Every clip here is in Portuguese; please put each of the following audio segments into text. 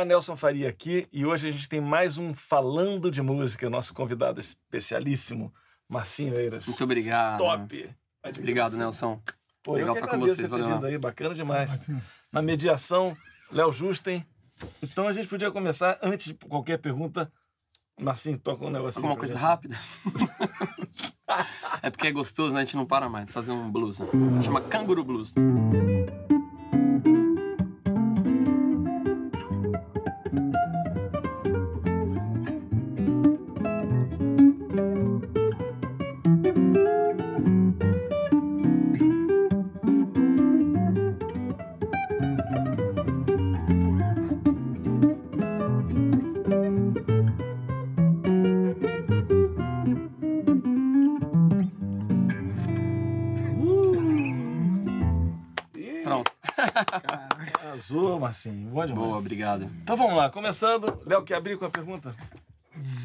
Olá, Nelson Faria aqui e hoje a gente tem mais um Falando de Música, nosso convidado especialíssimo, Marcinho Eiras. Muito obrigado. Top! Obrigado, Nelson. Pô, Legal estar com agradeço vocês, valeu. vindo aí, bacana demais. Na mediação, Léo Justen. Então a gente podia começar, antes de qualquer pergunta, Marcinho, toca um negocinho. Alguma coisa rápida? é porque é gostoso, né? A gente não para mais. Fazer um blues. Né? Chama Canguru Blues. Marcinho. Bom demais. Boa, obrigado. Então vamos lá, começando. Léo, quer abrir com a pergunta?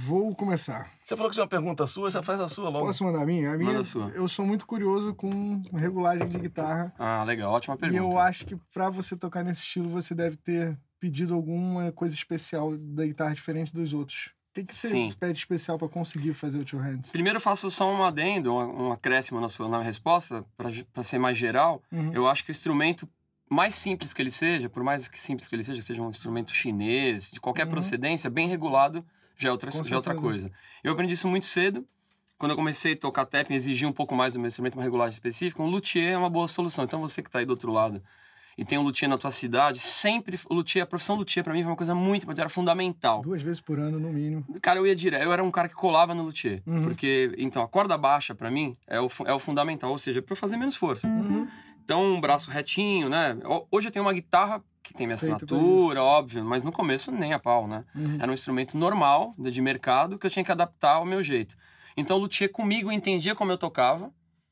Vou começar. Você falou que tinha uma pergunta sua, já faz a sua logo. Posso mandar a minha? A minha, Manda a sua. eu sou muito curioso com regulagem de guitarra. Ah, legal. Ótima E pergunta. eu acho que pra você tocar nesse estilo, você deve ter pedido alguma coisa especial da guitarra diferente dos outros. O que, que você Sim. pede especial pra conseguir fazer o Two Hands? Primeiro eu faço só um adendo, um, um acréscimo na sua na resposta, para ser mais geral. Uhum. Eu acho que o instrumento, mais simples que ele seja, por mais que simples que ele seja, seja um instrumento chinês, de qualquer Uhum. procedência, bem regulado, já é outra, Com já é outra coisa. Eu aprendi isso muito cedo. Quando eu comecei a tocar tapping, exigir um pouco mais do meu instrumento, uma regulagem específica. Um luthier é uma boa solução. Então você que está aí do outro lado e tem um luthier na tua cidade, sempre luthier, a profissão luthier para mim foi uma coisa muito importante, era fundamental. Duas vezes por ano, no mínimo. Cara, eu ia direto. Eu era um cara que colava no luthier. Uhum. Porque, então, a corda baixa, pra mim, é o, é o fundamental. Ou seja, pra eu fazer menos força. Uhum. Então, um braço retinho, né? Ho- Hoje eu tenho uma guitarra que tem minha Feito assinatura, óbvio. Mas no começo, nem a pau, né? Uhum. Era um instrumento normal, de mercado, que eu tinha que adaptar ao meu jeito. Então, o luthier comigo entendia como eu tocava,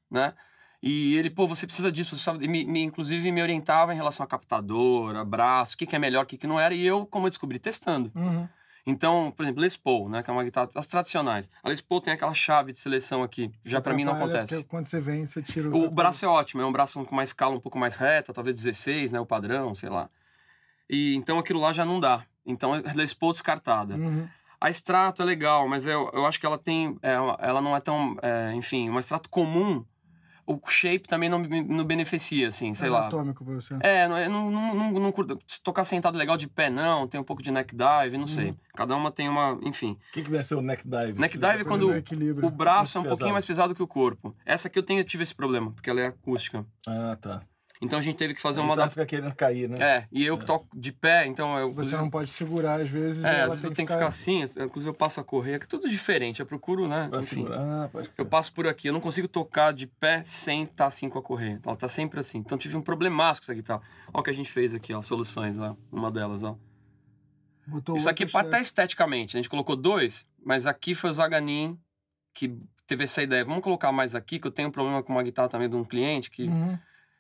né? E ele, pô, você precisa disso. Você me, me- inclusive, me orientava em relação a captadora, braço, o que, que é melhor, o que, que não era. E eu, como eu descobri, testando. Uhum. Então, por exemplo, Les Paul, né, que é uma guitarra as tradicionais. A Les Paul tem aquela chave de seleção aqui, já pra mim não acontece. Quando você vem, você tira O braço é ótimo, é um braço com uma escala um pouco mais reta, talvez 16, né, o padrão, sei lá. E então aquilo lá já não dá. Então, Les Paul descartada. Uhum. A extrato é legal, mas eu, eu acho que ela tem. é, ela não é tão. é, enfim, uma extrato comum, o shape também não, me- não beneficia, assim, sei lá. Anatômico pra você. É, não, não, não, não, não curto. Se tocar sentado legal de pé, não. Tem um pouco de neck dive, não sei. Uhum. Cada uma tem uma. Enfim. O que, que vai ser o neck dive? Neck dive é quando o braço é um pouquinho mais pesado que o corpo. Essa aqui eu tenho, eu tive esse problema, porque ela é acústica. Ah, tá. Então a gente teve que fazer uma tá, adaptação. fica querendo cair, né? É, e eu que toco de pé, então eu. Você não pode segurar, às vezes. É, às vezes eu tenho que ficar assim, inclusive eu passo a correr, que é tudo diferente. Eu procuro, né? Pra Enfim. segurar. Ah, pode Eu passo por aqui, eu não consigo tocar de pé sem estar assim com a correr. Ela tá sempre assim. Então tive um problemaço com essa guitarra. Olha o que a gente fez aqui, ó. Soluções, ó. Uma delas, ó. Botou Isso aqui até esteticamente. A gente colocou dois, mas aqui foi o Zaganin que teve essa ideia. Vamos colocar mais aqui, que eu tenho um problema com uma guitarra também de um cliente que Uhum,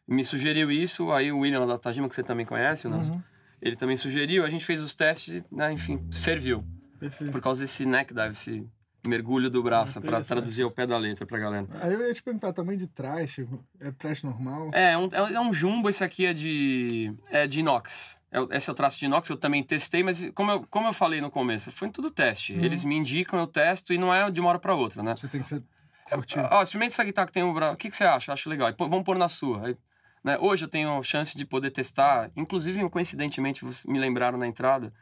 me sugeriu isso. Aí o William da Tajima, que você também conhece, né? uhum, ele também sugeriu. A gente fez os testes, né? Enfim, serviu. perfeito. Por causa desse neck dive, esse mergulho do braço, para Interessante. traduzir ao pé da letra pra galera. Aí eu ia te perguntar, tamanho de traste, é traste normal? É, é um, é um jumbo, esse aqui é de, é de inox. É o- esse é o traço de inox, eu também testei, mas como eu, como eu falei no começo, foi tudo teste. Uhum. Eles me indicam, eu testo e não é de uma hora pra outra, né? Você tem que ser curtir. Ó, experimenta essa guitarra que tem o braço. O que, que você acha? Acho legal. Pô, vamos pôr na sua. Aí, né, Hoje eu tenho a chance de poder testar. Inclusive, coincidentemente, vocês me lembraram na entrada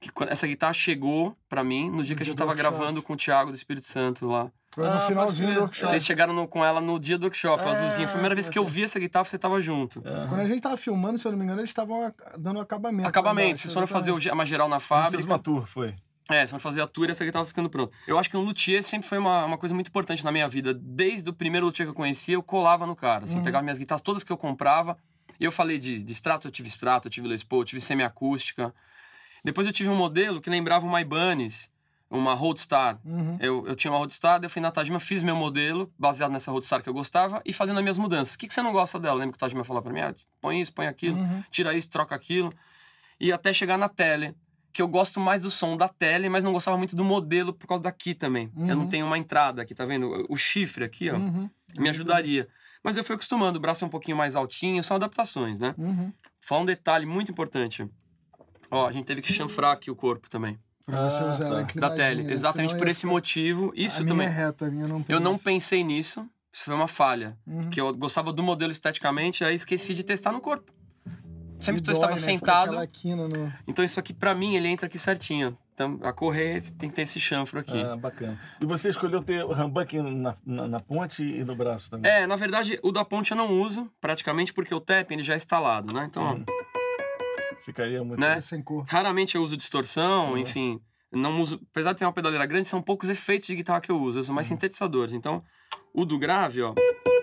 que quando essa guitarra chegou pra mim no dia No que a gente tava gravando com o Thiago do Espírito Santo lá. Foi no Ah, finalzinho do workshop. Eles chegaram no- com ela no dia do workshop, Ah, azulzinha. Foi a primeira vez que eu vi essa guitarra, você tava junto. É. Quando a gente tava filmando, se eu não me engano, eles estavam dando acabamento. Acabamento, vocês foram fazer uma geral na fábrica. uma tour, foi. É, foram fazer a tour essa guitarra tava ficando pronta. Eu acho que um luthier sempre foi uma, uma coisa muito importante na minha vida. Desde o primeiro luthier que eu conhecia, eu colava no cara. Assim, Uhum. pegava minhas guitarras todas que eu comprava. E eu falei de, de extrato, eu tive extrato, eu tive Les Paul, eu tive semiacústica. Depois eu tive um modelo que lembrava uma Ibanez, uma Roadstar. Uhum. Eu, eu tinha uma Roadstar, eu fui na Tajima, fiz meu modelo, baseado nessa Roadstar que eu gostava, e fazendo as minhas mudanças. O que, que você não gosta dela? Lembra que o Tajima falou pra mim? Ah, põe isso, põe aquilo, Uhum. tira isso, troca aquilo. E até chegar na tele, que eu gosto mais do som da tele, mas não gostava muito do modelo por causa daqui também. Eu não Uhum. tenho uma entrada aqui, tá vendo? O chifre aqui, ó, Uhum. me ajudaria. Mas eu fui acostumando, o braço é um pouquinho mais altinho, são adaptações, né? Uhum. Fala um detalhe muito importante. Ó, a gente teve que chanfrar aqui o corpo também. Pra você Ah, usar ela tá. Da tele. Exatamente por esse ficar- motivo. Isso a também. Minha é reta, a minha não tem Eu não isso. pensei nisso. Isso foi uma falha. Uhum. Que eu gostava do modelo esteticamente, aí esqueci de testar no corpo. Sempre que estava né? Sentado. no... Então isso aqui pra mim ele entra aqui certinho. Então a correr tem que ter esse chanfro aqui. Ah, bacana. E você escolheu ter o rambuck na, na, na ponte e no braço também? É, na verdade, o da ponte eu não uso, praticamente porque o tap ele já é instalado, né? Então, Sim. Ficaria muito. Né? sem cor. raramente eu uso distorção, Uhum. enfim. Não uso, apesar de ter uma pedaleira grande, são poucos efeitos de guitarra que eu uso, eu uso mais Uhum. sintetizadores. Então, o do grave, ó,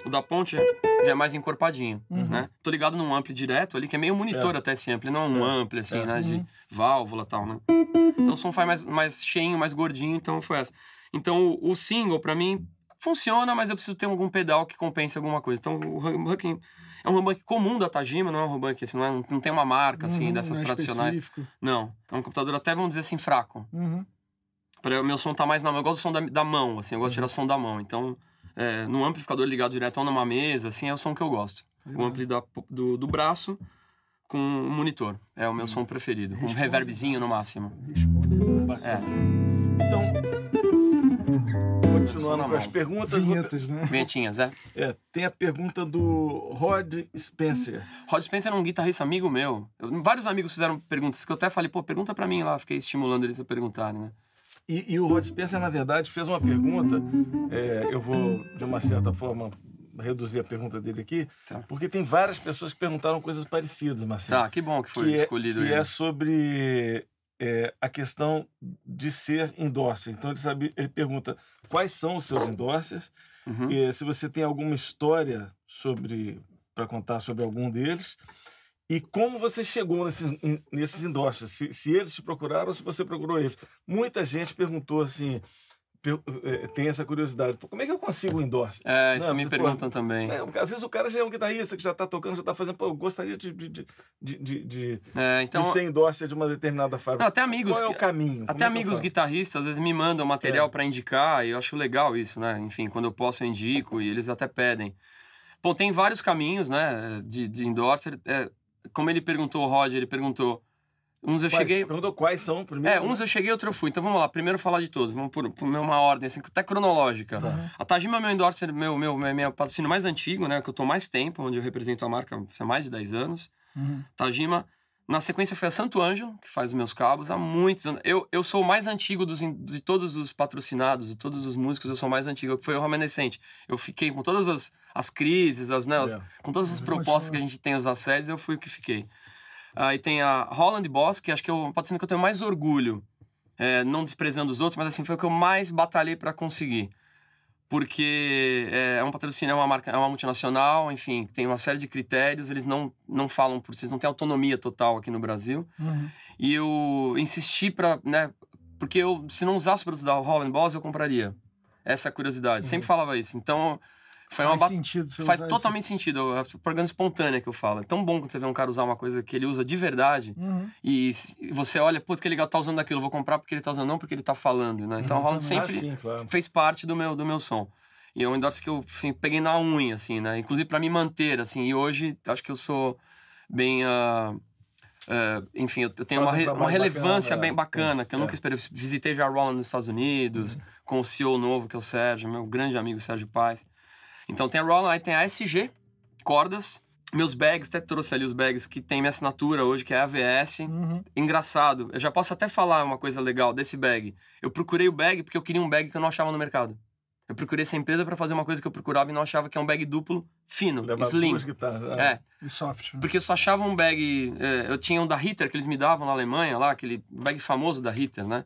o da ponte já é mais encorpadinho, Uhum. né? Tô ligado num ampli direto ali, que é meio monitor até esse ampli, não é um É. ampli assim, É. né, de Uhum. válvula e tal, né? Então o som faz mais, mais cheinho, mais gordinho, então foi essa. Então o, o single, pra mim, funciona, mas eu preciso ter algum pedal que compense alguma coisa. Então o humbucking é um humbuck comum da Tajima, não é um humbuck assim, não, é, não tem uma marca assim, Uhum, dessas não é tradicionais. específico. Não, é um computador até, vamos dizer assim, fraco. Uhum. O meu som tá mais na mão. Eu gosto do som da, da mão, assim, eu gosto de Uhum. tirar som da mão. Então, é, no amplificador ligado direto ou numa mesa, assim, é o som que eu gosto. O ampli da- do, do braço com um monitor. É o meu som preferido. Com um Responde. reverbzinho no máximo. Responde. É. Então, continuando com as perguntas, vou- Vinhetas, né? Vinhetinhas, é. é, tem a pergunta do Rod Spencer. Rod Spencer é um guitarrista amigo meu. Eu- vários amigos fizeram perguntas que eu até falei, pô, pergunta pra mim lá. Fiquei estimulando eles a perguntarem, né? E, e o Rod Spencer, na verdade, fez uma pergunta. é, eu vou, de uma certa forma, reduzir a pergunta dele aqui, Tá. porque tem várias pessoas que perguntaram coisas parecidas, Marcelo. Tá, que bom que foi que é, escolhido que ele. é sobre é, a questão de ser endorser. Então ele, sabe, ele pergunta quais são os seus endorsers, Uhum. e se você tem alguma história sobre para contar sobre algum deles e como você chegou nesses, nesses endorsers, se, se eles te procuraram ou se você procurou eles. Muita gente perguntou assim, tem essa curiosidade, "Pô, como é que eu consigo um endorser? É, isso Não, me pô, perguntam também. É, às vezes o cara já é um guitarrista que já está tocando, já está fazendo, pô, eu gostaria de, de, de, de, É, então, de ser endorser de uma determinada fábrica. não, até amigos, Qual é o caminho? Até é amigos guitarristas às vezes me mandam material É. pra indicar e eu acho legal isso, né? Enfim, quando eu posso eu indico e eles até pedem. Bom, tem vários caminhos, né, de, de endorser. É, como ele perguntou, o Roger, ele perguntou. Uns eu Quais? cheguei. Perguntou quais são primeiro. É, uns eu cheguei, outro eu fui. Então vamos lá, primeiro falar de todos. Vamos por, por uma ordem, assim, até cronológica. Tá. A Tajima é meu endorser, meu, meu, meu, meu patrocínio mais antigo, né? Que eu tô mais tempo, onde eu represento a marca há mais de 10 anos. Uhum. Tajima. Na sequência foi a Santo Ângelo, que faz os meus cabos há muitos anos. Eu, eu sou o mais antigo dos, de todos os patrocinados, de todos os músicos, eu sou o mais antigo, que foi o remanescente. Eu fiquei com todas as, as crises, as, né, as- É. com todas as Uhum. propostas que a gente tem, os assédios, eu fui o que fiquei. Aí tem a Holland Boss, que acho que é o patrocínio que eu tenho mais orgulho. É, não desprezando os outros, mas assim, foi o que eu mais batalhei para conseguir. Porque é, é um patrocínio, é uma marca, é uma multinacional, enfim, tem uma série de critérios, eles não, não falam por si, não tem autonomia total aqui no Brasil. Uhum. E eu insisti para, né, porque eu, se não usasse produtos da Holland Boss, eu compraria. Essa é a curiosidade, sempre falava isso. Então, foi uma Faz batalha. sentido você Faz totalmente sentido, é propaganda espontânea que eu falo. É tão bom quando você vê um cara usar uma coisa que ele usa de verdade. Uhum. e você olha, putz, que legal, tá usando aquilo, vou comprar porque ele tá usando, não porque ele tá falando, né? Então a Holland Ah, sempre sim, claro. fez parte do meu, do meu som. E é um endorse que eu assim, peguei na unha, assim, né? Inclusive para me manter, assim. E hoje acho que eu sou bem. ah, ah, enfim, eu tenho Faz uma, um uma relevância bacana, bem é. bacana, que eu É. nunca esperei. Visitei já a Roland nos Estados Unidos, Uhum. com o CEO novo, que é o Sérgio, meu grande amigo Sérgio Paz. Então tem a Roland, aí tem a SG, cordas. Meus bags, até trouxe ali os bags que tem minha assinatura hoje, que é a AVS. Uhum. Engraçado, eu já posso até falar uma coisa legal desse bag. Eu procurei o bag porque eu queria um bag que eu não achava no mercado. Eu procurei essa empresa para fazer uma coisa que eu procurava e não achava, que é um bag duplo, fino, Levar slim. duas guitarras. ah. É, E soft. né? porque eu só achava um bag. é, eu tinha um da Ritter que eles me davam na Alemanha, lá, aquele bag famoso da Ritter, né?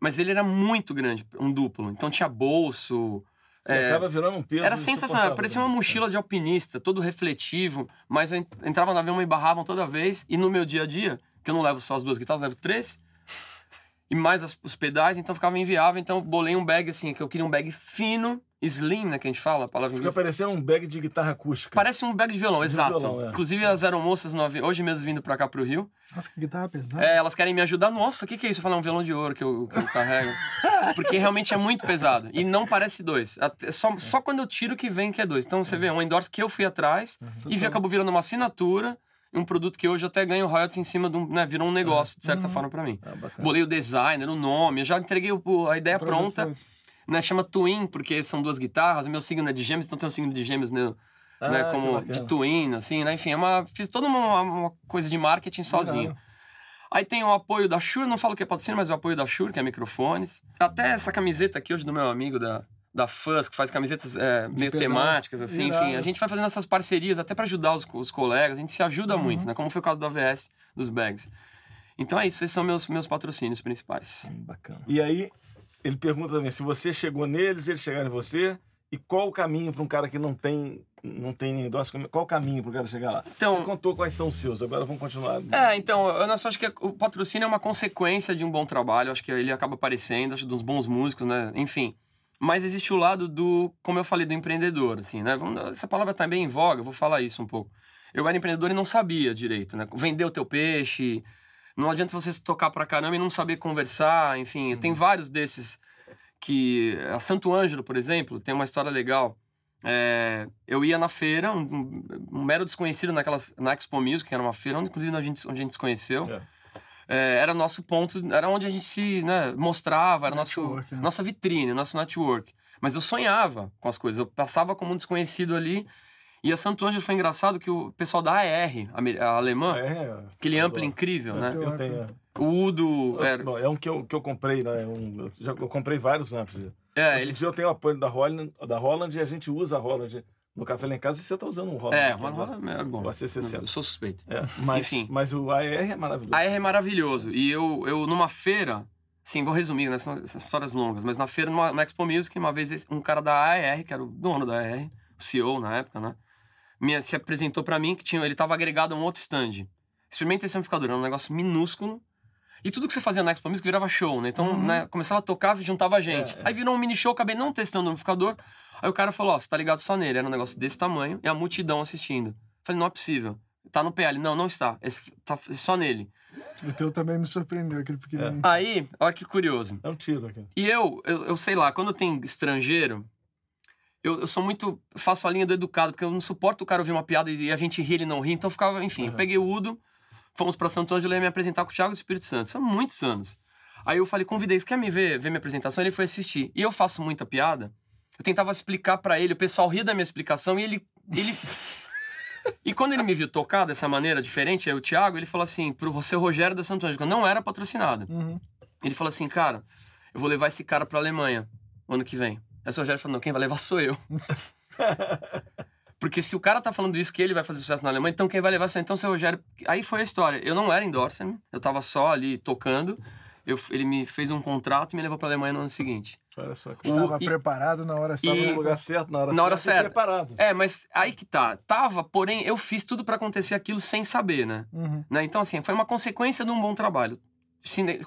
Mas ele era muito grande, um duplo. Então tinha bolso. É, Acaba virando um peso. era sensacional, insuportável, parecia uma né? mochila de alpinista, todo refletivo, mas eu en- entrava no avião, me barravam toda vez, e no meu dia a dia, que eu não levo só as duas guitarras, eu levo três, e mais as- os pedais, então ficava inviável, então eu bolei um bag assim, que eu queria um bag fino, slim, né, que a gente fala, a palavra em Fica inglês. parecendo um bag de guitarra acústica. Parece um bag de violão, De exato. violão, é. Inclusive as aeromoças, no avi- hoje mesmo vindo pra cá pro Rio, Nossa, que guitarra pesada. é, elas querem me ajudar. Nossa, o que, que é isso? Eu falo, é um violão de ouro que eu, que eu carrego. Porque realmente é muito pesado. E não parece dois. Até- Só, só quando eu tiro que vem que é dois. Então você vê, é um endorse que eu fui atrás e vi, acabou virando uma assinatura. um produto que hoje eu até ganho royalties em cima de um, né, virou um negócio, de certa Uhum. forma, pra mim. Ah. Bolei o designer, o nome, eu já entreguei o- a ideia pronta, foi- né? Chama Twin, porque são duas guitarras, meu signo é de gêmeos, então tem um signo de gêmeos né, Ah, né, como de Twin, assim, né? Enfim, é uma, fiz toda uma, uma coisa de marketing sozinho. Legal. Aí tem o apoio da Shure, não falo que é patrocínio, mas o apoio da Shure, que é microfones. Até essa camiseta aqui hoje do meu amigo da, da Fuzz, que faz camisetas é, meio pedal. temáticas, assim, Irado. enfim. A gente vai fazendo essas parcerias até para ajudar os, os colegas, a gente se ajuda Uhum. muito, né? Como foi o caso da AVS, dos bags. Então é isso, esses são meus, meus patrocínios principais. Hum, Bacana. E aí, ele pergunta também se você chegou neles, eles chegaram em você, e qual o caminho para um cara que não tem não tem endócio, qual o caminho para o cara chegar lá? Então- você contou quais são os seus, agora vamos continuar. É, então, eu só acho que o patrocínio é uma consequência de um bom trabalho, acho que ele acaba aparecendo, acho dos bons músicos, né? Enfim. Mas existe o lado do, como eu falei, do empreendedor, assim, né? Essa palavra tá bem em voga, vou falar isso um pouco. Eu era empreendedor e não sabia direito, né? Vender o teu peixe, não adianta você tocar pra caramba e não saber conversar, enfim. Tem vários desses que... A Santo Ângelo, por exemplo, tem uma história legal. É, eu ia na feira, um, um- mero desconhecido naquelas, na Expo Music, que era uma feira onde, inclusive, a gente, onde a gente se conheceu. É. É, era nosso ponto, era onde a gente se né, mostrava, era nosso, né? nossa vitrine, nosso network. Mas eu sonhava com as coisas, eu passava como um desconhecido ali. E a Santo Ângelo foi engraçado que o pessoal da amer- a alemã, É, aquele eu amplo adoro. incrível, né? Eu tenho. O Udo, era, Bom, é um que eu, que eu comprei, né? É um, eu, já, eu comprei vários amplos. é, Hoje eles, dia eu tenho o apoio da Holland, da Holland e a gente usa a Holland no café lá em casa e você está usando um Holland. é, agora. rola, é bom. O AC60. Eu sou suspeito. É, mas, Enfim. mas o AR é maravilhoso. A AER é maravilhoso. E eu, eu numa feira, sim, vou resumir, né? São histórias longas, mas na feira, numa, na Expo Music, uma vez um cara da AER, que era o dono da AER, o CEO na época, né? Me, se apresentou pra mim que tinha, ele tava agregado a um outro stand. Experimenta esse amplificador, era um negócio minúsculo. E tudo que você fazia na Expo Music virava show, né? Então, Uhum. né, começava a tocar e juntava gente. É, é. Aí virou um mini show, acabei não testando o amplificador. Aí o cara falou, ó, você tá ligado só nele. Era um negócio desse tamanho e a multidão assistindo. Falei, não é possível. Tá no PL. Não, não está. Esse tá só nele. O teu também me surpreendeu, aquele pequenininho. Aí, olha que curioso. É um tiro aqui. E eu, eu, eu sei lá, quando tem estrangeiro, eu, eu sou muito. faço a linha do educado, porque eu não suporto o cara ouvir uma piada e a gente rir e não rir. Então eu ficava, enfim, eu Uhum. peguei o Udo, fomos pra Santo Ângelo e ia me apresentar com o Thiago do Espírito Santo. Isso há muitos anos. Aí eu falei, convidei, você quer me ver, ver minha apresentação? Ele foi assistir. E eu faço muita piada. Eu tentava explicar pra ele, o pessoal ria da minha explicação e ele. ele... E quando ele me viu tocar dessa maneira diferente, aí o Thiago, ele falou assim, pro seu Rogério da Santo Ângelo, que eu não era patrocinado. Uhum. Ele falou assim, cara, eu vou levar esse cara pra Alemanha ano que vem. Aí o Rogério falou, não, quem vai levar sou eu. Porque se o cara tá falando isso, que ele vai fazer sucesso na Alemanha, então quem vai levar sou eu. Então, seu Rogério... Aí foi a história. Eu não era endorser, eu tava só ali tocando. Eu, ele me fez um contrato e me levou pra Alemanha no ano seguinte. Olha só. que- Estava e- preparado na hora certa. no lugar certo, na hora Na hora certa. e certa. preparado. É, mas aí que tá. Tava, porém, eu fiz tudo pra acontecer aquilo sem saber, né? Uhum. né? Então, assim, foi uma consequência de um bom trabalho.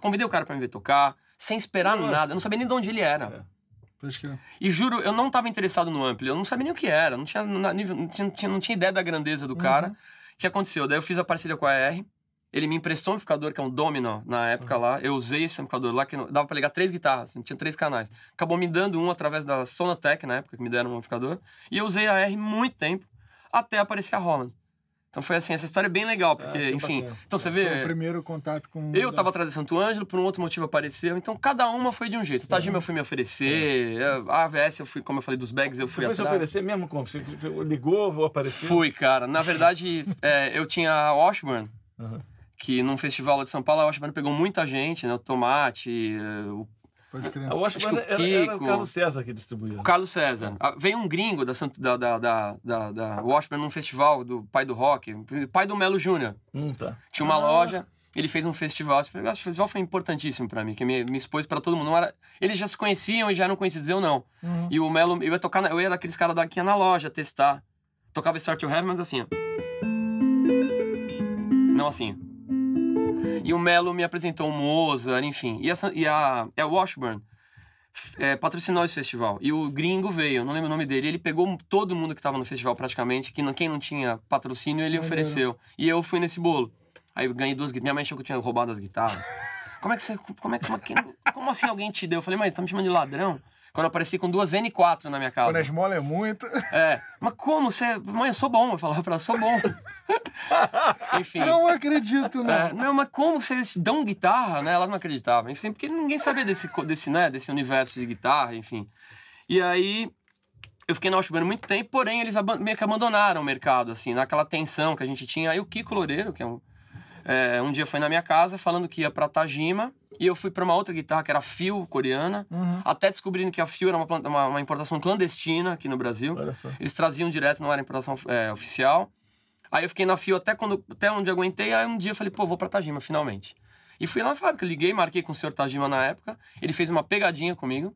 Convidei o cara pra me ver tocar, sem esperar Lógico. nada. Eu não sabia nem de onde ele era. É. Pode. E juro, eu não tava interessado no ampli, eu não sabia nem o que era, não tinha, não tinha, não tinha, não tinha ideia da grandeza do cara. Uhum. O que aconteceu? Daí eu fiz a parceria com a AR, ele me emprestou um amplificador que é um Domino na época lá, eu usei esse amplificador lá, que dava pra ligar três guitarras, tinha três canais. Acabou me dando um através da Sonatec na época, que me deram um amplificador, e eu usei a AR muito tempo, até aparecer a Holland. Então foi assim, essa história é bem legal, porque, Ah, que enfim, bacana. então você Foi o vê... primeiro contato com. Eu tava atrás de Santo Ângelo, por um outro motivo apareceu. Então, cada uma foi de um jeito. O Tajima eu fui me oferecer, a AVS eu fui, como eu falei, dos bags eu Você fui foi se atrás. oferecer mesmo como? Você ligou, vou aparecer? Fui, cara. Na verdade, é, eu tinha a Washburn, Aham. que num festival lá de São Paulo, a Washburn pegou muita gente, né? O Tomate, é, o Pode crer. Eu acho Acho que que o era, era o Kiko- Carlos César que distribuía. o Carlos César. Ah, Veio um gringo da, Santo- da, da, da, da, da Washburn num festival do pai do rock, pai do Melo Júnior. Hum, tá. Tinha uma Ah. loja, ele fez um festival. Esse festival foi importantíssimo pra mim, que me, me expôs pra todo mundo. Não era, eles já se conheciam e já eram conhecidos, eu não. Uhum. E o Melo, eu ia tocar, na- eu ia daqueles caras daqui na loja testar. Tocava Start to Heaven, mas assim, ó. Não assim. E o Melo me apresentou o Mozart, enfim. E a, e a, a Washburn f- é, patrocinou esse festival. E o gringo veio, não lembro o nome dele. Ele pegou todo mundo que tava no festival praticamente, que não, quem não tinha patrocínio, ele Maneiro. ofereceu. E eu fui nesse bolo. Aí eu ganhei duas guitarras. Minha mãe achou que eu tinha roubado as guitarras. Como é que você. Como, é que, quem- como assim alguém te deu? Eu falei, você tá me chamando de ladrão? Quando eu apareci com duas N4 na minha casa. Quando a esmola é muito. É. Mas como você. Mãe, eu sou bom. Eu falava pra ela, sou bom. Enfim. Não acredito, não. É, não, mas como vocês dão guitarra, né? Ela não acreditava. Enfim, porque ninguém sabia desse, desse, né, desse universo de guitarra, enfim. E aí, eu fiquei na Washburn muito tempo, porém, eles meio que abandonaram o mercado, assim, naquela tensão que a gente tinha. Aí o Kiko Loureiro, que é um, é, um dia foi na minha casa falando que ia pra Tajima, e eu fui pra uma outra guitarra que era Fio coreana, Uhum. até descobrindo que a Fio era uma, uma, uma importação clandestina aqui no Brasil. Eles traziam direto, não era importação é, oficial. Aí eu fiquei na Fio até, quando, até onde aguentei. Aí um dia eu falei, pô, vou pra Tajima, finalmente. E fui lá na fábrica, liguei, marquei com o senhor Tajima na época. Ele fez uma pegadinha comigo.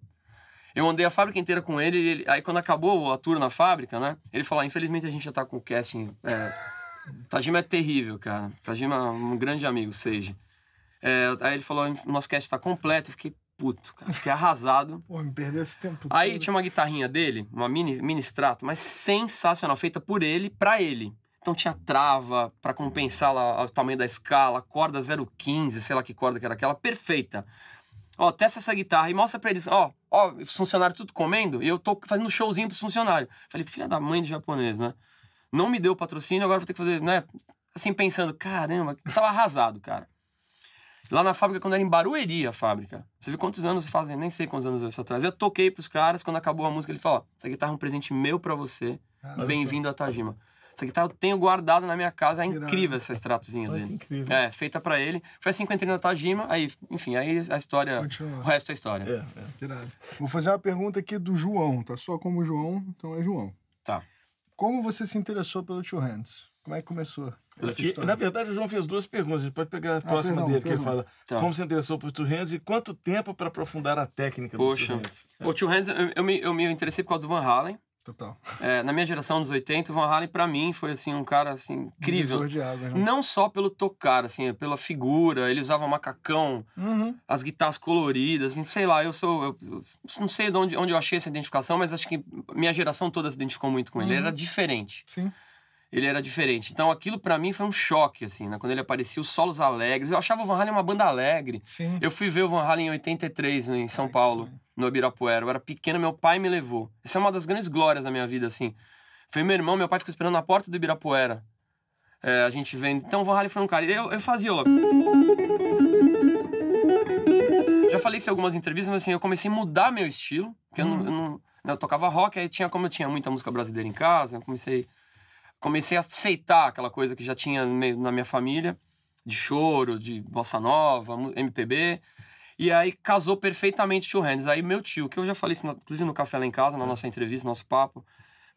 Eu andei a fábrica inteira com ele, ele- aí quando acabou a tour na fábrica, né? Ele falou, ah, infelizmente a gente já tá com o casting... É, Tajima é terrível, cara. Tajima é um grande amigo, seja. É, aí ele falou, nosso cast tá completo. Eu fiquei puto, cara. Fiquei arrasado. Pô, me perdeu esse tempo. Aí todo. tinha uma guitarrinha dele, uma mini, mini Strato, mas sensacional, feita por ele, pra ele. Então tinha trava pra compensar lá o tamanho da escala, corda 015, sei lá que corda que era aquela, perfeita. Ó, testa essa guitarra e mostra pra eles, ó, ó, os funcionários tudo comendo, e eu tô fazendo showzinho pros funcionários. Falei, filha da mãe de japonês, né? Não me deu patrocínio, agora vou ter que fazer, né? Assim, pensando, caramba, eu tava arrasado, cara. Lá na fábrica, quando era em Barueri, a fábrica. Você vê quantos anos fazem, nem sei quantos anos isso atrás. Eu toquei pros caras, quando acabou a música, ele falou: ó, essa guitarra é um presente meu pra você. Caramba. Bem-vindo a Tajima. Essa guitarra eu tenho guardada na minha casa, é incrível essa extratozinha dele. incrível. É, feita pra ele. Foi assim que eu entrei na Tajima, aí, enfim, aí a história. O Continua. resto é história. É, é. Vou fazer uma pergunta aqui do João, tá? Só como João, então é João. Tá. Como você se interessou pelo Two Hands? Como é que começou essa Que, história? na verdade, o João fez duas perguntas. A gente pode pegar a próxima perdão, dele, que ele fala Tá. como se interessou por Two Hands e quanto tempo para aprofundar a técnica Poxa. do Two Hands. O Two Hands, eu, eu me, eu me interessei por causa do Van Halen. Total. É, na minha geração dos 80, o Van Halen, pra mim, foi assim, um cara assim, incrível. Águas, né? Não só pelo tocar, assim, pela figura, ele usava macacão, Uhum. as guitarras coloridas, assim, sei lá, eu sou. Eu, eu não sei de onde, onde eu achei essa identificação, mas acho que minha geração toda se identificou muito com ele. Ele Uhum. era diferente. Sim. Ele era diferente. Então aquilo pra mim foi um choque, assim, né? Quando ele aparecia, os solos alegres. Eu achava o Van Halen uma banda alegre. Sim. Eu fui ver o Van Halen em 83, né, em São Ai, Paulo, sonho. no Ibirapuera. Eu era pequeno, meu pai me levou. Essa é uma das grandes glórias da minha vida, assim. Foi meu irmão, meu pai ficou esperando na porta do Ibirapuera. É, a gente vendo. Então o Van Halen foi um cara. Eu, eu fazia lá. Já falei isso em algumas entrevistas, mas assim, eu comecei a mudar meu estilo. Porque eu, não, eu, não- eu tocava rock, aí tinha, como eu tinha muita música brasileira em casa, eu comecei, comecei a aceitar aquela coisa que já tinha meio na minha família, de choro, de bossa nova, MPB. E aí casou perfeitamente Two Hands. Aí meu tio, que eu já falei isso, inclusive no café lá em casa, na nossa entrevista, nosso papo,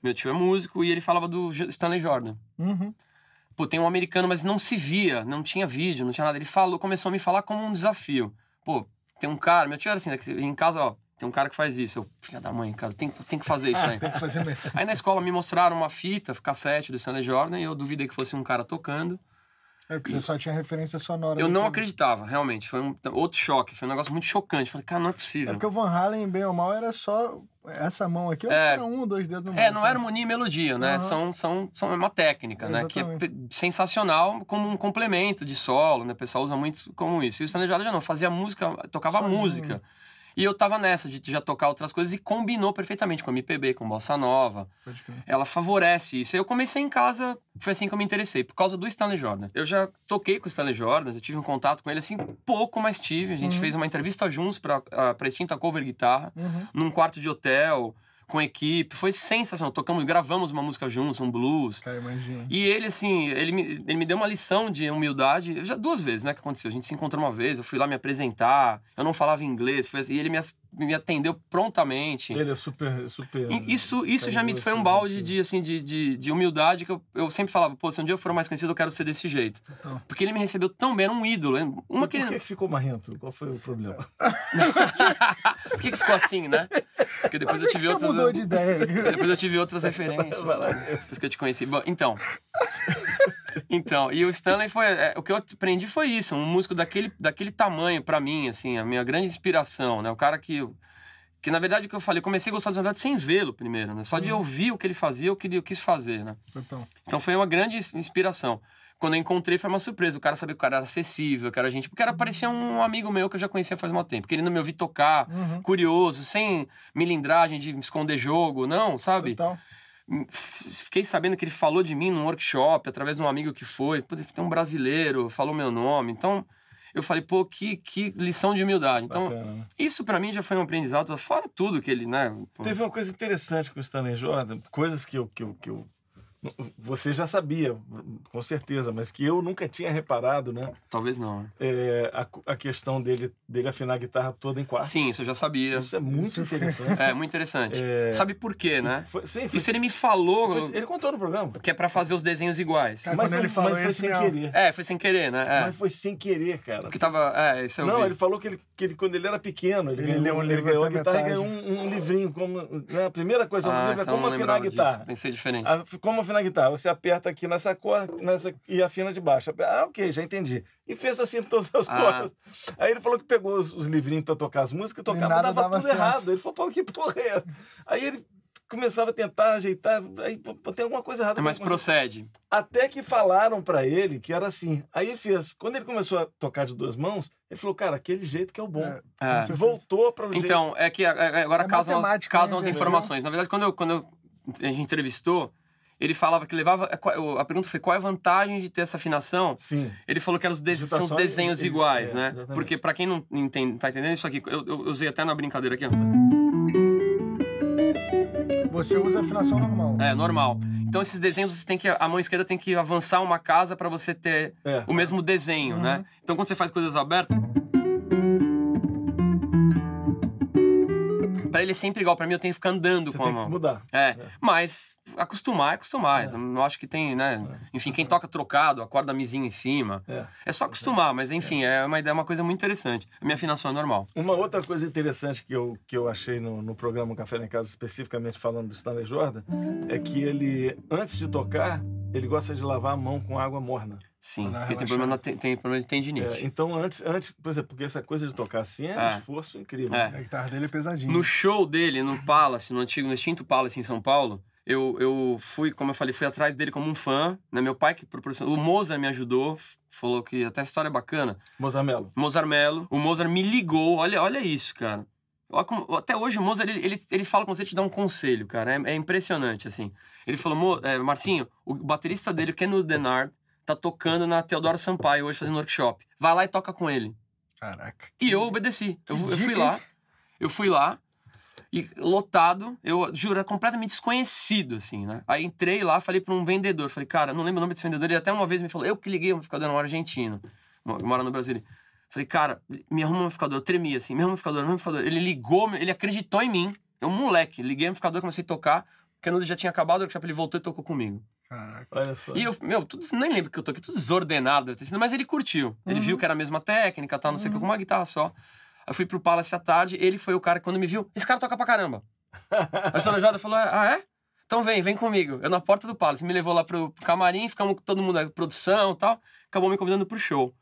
meu tio é músico e ele falava do Stanley Jordan. Uhum. Pô, tem um americano, mas não se via, não tinha vídeo, não tinha nada. Ele falou, começou a me falar como um desafio. Pô, tem um cara, meu tio era assim, em casa, ó, tem um cara que faz isso. Eu, filha da mãe, cara, tem, tem que fazer isso aí. Tem que fazer melhor. Aí na escola me mostraram uma fita, cassete do Stanley Jordan, e eu duvidei que fosse um cara tocando. É porque você só tinha referência sonora. Eu não acreditava, realmente. Foi um outro choque, foi um negócio muito chocante. Falei, cara, não é É possível. porque o Van Halen, bem ou mal, era só essa mão aqui. Eu É. era um ou dois dedos no É, meio, não sabe? era harmonia e melodia, né? Aham. São, são, são uma técnica, né? Que é sensacional como um complemento de solo, né? O pessoal usa muito como isso. E o Stanley Jordan já não, fazia música, tocava Sozinho. música. E eu tava nessa de já tocar outras coisas e combinou perfeitamente com a MPB, com bossa nova. Pode crer. Ela favorece isso. Eu comecei em casa, foi assim que eu me interessei, por causa do Stanley Jordan. Eu já toquei com o Stanley Jordan, eu tive um contato com ele assim, pouco, mas tive. A gente Uhum. fez uma entrevista juntos pra, ah, pra extinta cover guitarra Uhum. num quarto de hotel, com equipe. Foi sensacional. Tocamos, gravamos uma música juntos, um blues. Cara, imagina. E ele, assim, ele me, ele me deu uma lição de humildade. Já duas vezes, né, que aconteceu. A gente se encontrou uma vez, eu fui lá me apresentar. Eu não falava inglês, foi assim, e ele me, me atendeu prontamente. Ele é super. super E isso, isso já me foi um super balde gentil. de, assim, de, de, de humildade que eu, eu sempre falava, pô, se um dia eu for mais conhecido, eu quero ser desse jeito. Total. Porque ele me recebeu tão bem, era um ídolo. Uma Mas Por que que, ficou marrento? Qual foi o problema? Por que, que ficou assim, né? Porque depois Mas eu por tive você outras. mudou de ideia? Depois eu tive outras referências. Vai lá. tá? Depois que eu te conheci. Bom, então. Então, e o Stanley foi. é, o que eu aprendi foi isso, um músico daquele, daquele tamanho pra mim, assim, a minha grande inspiração, né? O cara que. Que na verdade o que eu falei, eu comecei a gostar do Stanley sem vê-lo primeiro, né? Só de ouvir o que ele fazia, eu, queria, eu quis fazer, né? Total. Então foi uma grande ins- inspiração. Quando eu encontrei foi uma surpresa. O cara sabia que o cara era acessível, que era gente. Porque era parecia um amigo meu que eu já conhecia faz muito tempo, querendo me ouvir tocar, Uhum. curioso, sem milindragem de esconder jogo, não, sabe? Total. f- fiquei sabendo que ele falou de mim num workshop, através de um amigo que foi. Pô, tem um brasileiro, falou meu nome. Então, eu falei, pô, que, que lição de humildade. Então, Bacana, né? isso pra mim já foi um aprendizado, fora tudo que ele, né? pô, Teve uma coisa interessante com o Stanley Jordan, coisas que eu, que eu, que eu você já sabia, com certeza, mas que eu nunca tinha reparado, né? Talvez não. É, a, a questão dele, dele afinar a guitarra toda em quarto. Sim, isso eu já sabia. Isso é muito interessante. É, muito interessante. É, Sabe por quê, né? Foi, sim, foi, Isso ele me falou foi- ele contou no programa. que é pra fazer os desenhos iguais. Cara, mas quando ele não- falou mas foi isso, sem não. querer. É, foi sem querer, né? É. Mas foi sem querer, cara. Porque tava. É, isso eu Não, vi. ele falou que, ele, que ele, quando ele era pequeno, ele, Ele ganhou, leu um ele livro ganhou a guitarra e metade. ganhou um, um livrinho. Como, né, a primeira coisa no Ah, livro é então como eu não afinar a guitarra. disso. Pensei diferente. Ah, Como afinar a guitarra? Você aperta aqui nessa cor nessa, e afina de baixo. Ah, ok, já entendi. E fez assim todas as Ah. cordas. Aí ele falou que pegou os, os livrinhos pra tocar as músicas e tocava, nada dava, dava tudo certo. errado. Ele falou, pô, que porra é essa? Aí ele começava a tentar ajeitar, aí tem alguma coisa errada. Mas com a música. procede. Até que falaram pra ele que era assim. Aí ele fez. Quando ele começou a tocar de duas mãos, ele falou, cara, aquele jeito que é o bom. É, É. Você Voltou para o Então, é que é, é, agora É casam, as, né, as entendeu? informações. Na verdade, quando, eu, quando eu- a gente entrevistou, ele falava que levava. qual- A pergunta foi qual é a vantagem de ter essa afinação? Sim. Ele falou que eram os de- são os Digitação, desenhos ele- iguais, é, né? exatamente. Porque pra quem não entende, tá entendendo isso aqui, eu, eu usei até na brincadeira aqui. Você usa afinação normal. É, normal. Então esses desenhos você tem que a mão esquerda tem que avançar uma casa pra você ter É. o mesmo desenho, Uhum. né? Então quando você faz coisas abertas, Pra ele é sempre igual, pra mim eu tenho que ficar andando Você com a tem que mão. mudar. É, mas acostumar é acostumar. É. Não acho que tem, né? Enfim, quem toca trocado, acorda a misinha em cima. É. É só acostumar, mas enfim, é uma ideia, uma coisa muito interessante. A minha afinação é normal. Uma outra coisa interessante que eu, que eu achei no, no programa Café em Casa, especificamente falando do Stanley Jordan, é que ele, antes de tocar, ele gosta de lavar a mão com água morna. Sim, porque tem problema, tem, tem problema de É, tendinite. então, antes, antes, por exemplo, porque essa coisa de tocar assim é, É. um esforço incrível. É. A guitarra dele é pesadinha. No show dele, no Palace, no antigo, no extinto Palace em São Paulo, eu, eu fui, como eu falei, fui atrás dele como um fã. Né? Meu pai que proporcionou. O Mozart me ajudou, falou que até a história é bacana. Mozamelo. Mozart Mello. O Mozart me ligou. Olha, olha isso, cara. Até hoje o Mozart, ele, ele, ele fala com você e te dá um conselho, cara. É, é impressionante, assim. Ele falou, "Mo- é, Marcinho, o baterista dele, o Ken Denard, tá tocando na Teodoro Sampaio hoje fazendo workshop. Vai lá e toca com ele. Caraca. E eu obedeci. Eu, Que eu fui lá. Eu fui lá. E lotado, eu juro, era completamente desconhecido, assim, né? Aí entrei lá, falei pra um vendedor, falei, cara, não lembro o nome desse vendedor, ele até uma vez me falou, eu que liguei um amplificador, um argentino, mo- mora no Brasil. Falei, cara, me arruma um amplificador, eu tremi assim, me arruma um amplificador, me arruma um amplificador. Ele ligou, ele acreditou em mim, eu um moleque, liguei o amplificador, comecei a tocar, porque quando já tinha acabado o workshop, ele voltou e tocou comigo. Caraca. Olha só. E eu, meu, tudo, nem lembro que eu toquei, tudo desordenado, deve ter sido, mas ele curtiu. Ele Uhum. viu que era a mesma técnica, tal, não sei o que, com uma guitarra só. Eu fui pro Palace à tarde, ele foi o cara que quando me viu, esse cara toca pra caramba. Aí o Sono Jordan falou, ah, é? Então vem, vem comigo. Eu na porta do Palace, me levou lá pro, pro camarim, ficamos com todo mundo na produção e tal, acabou me convidando pro show.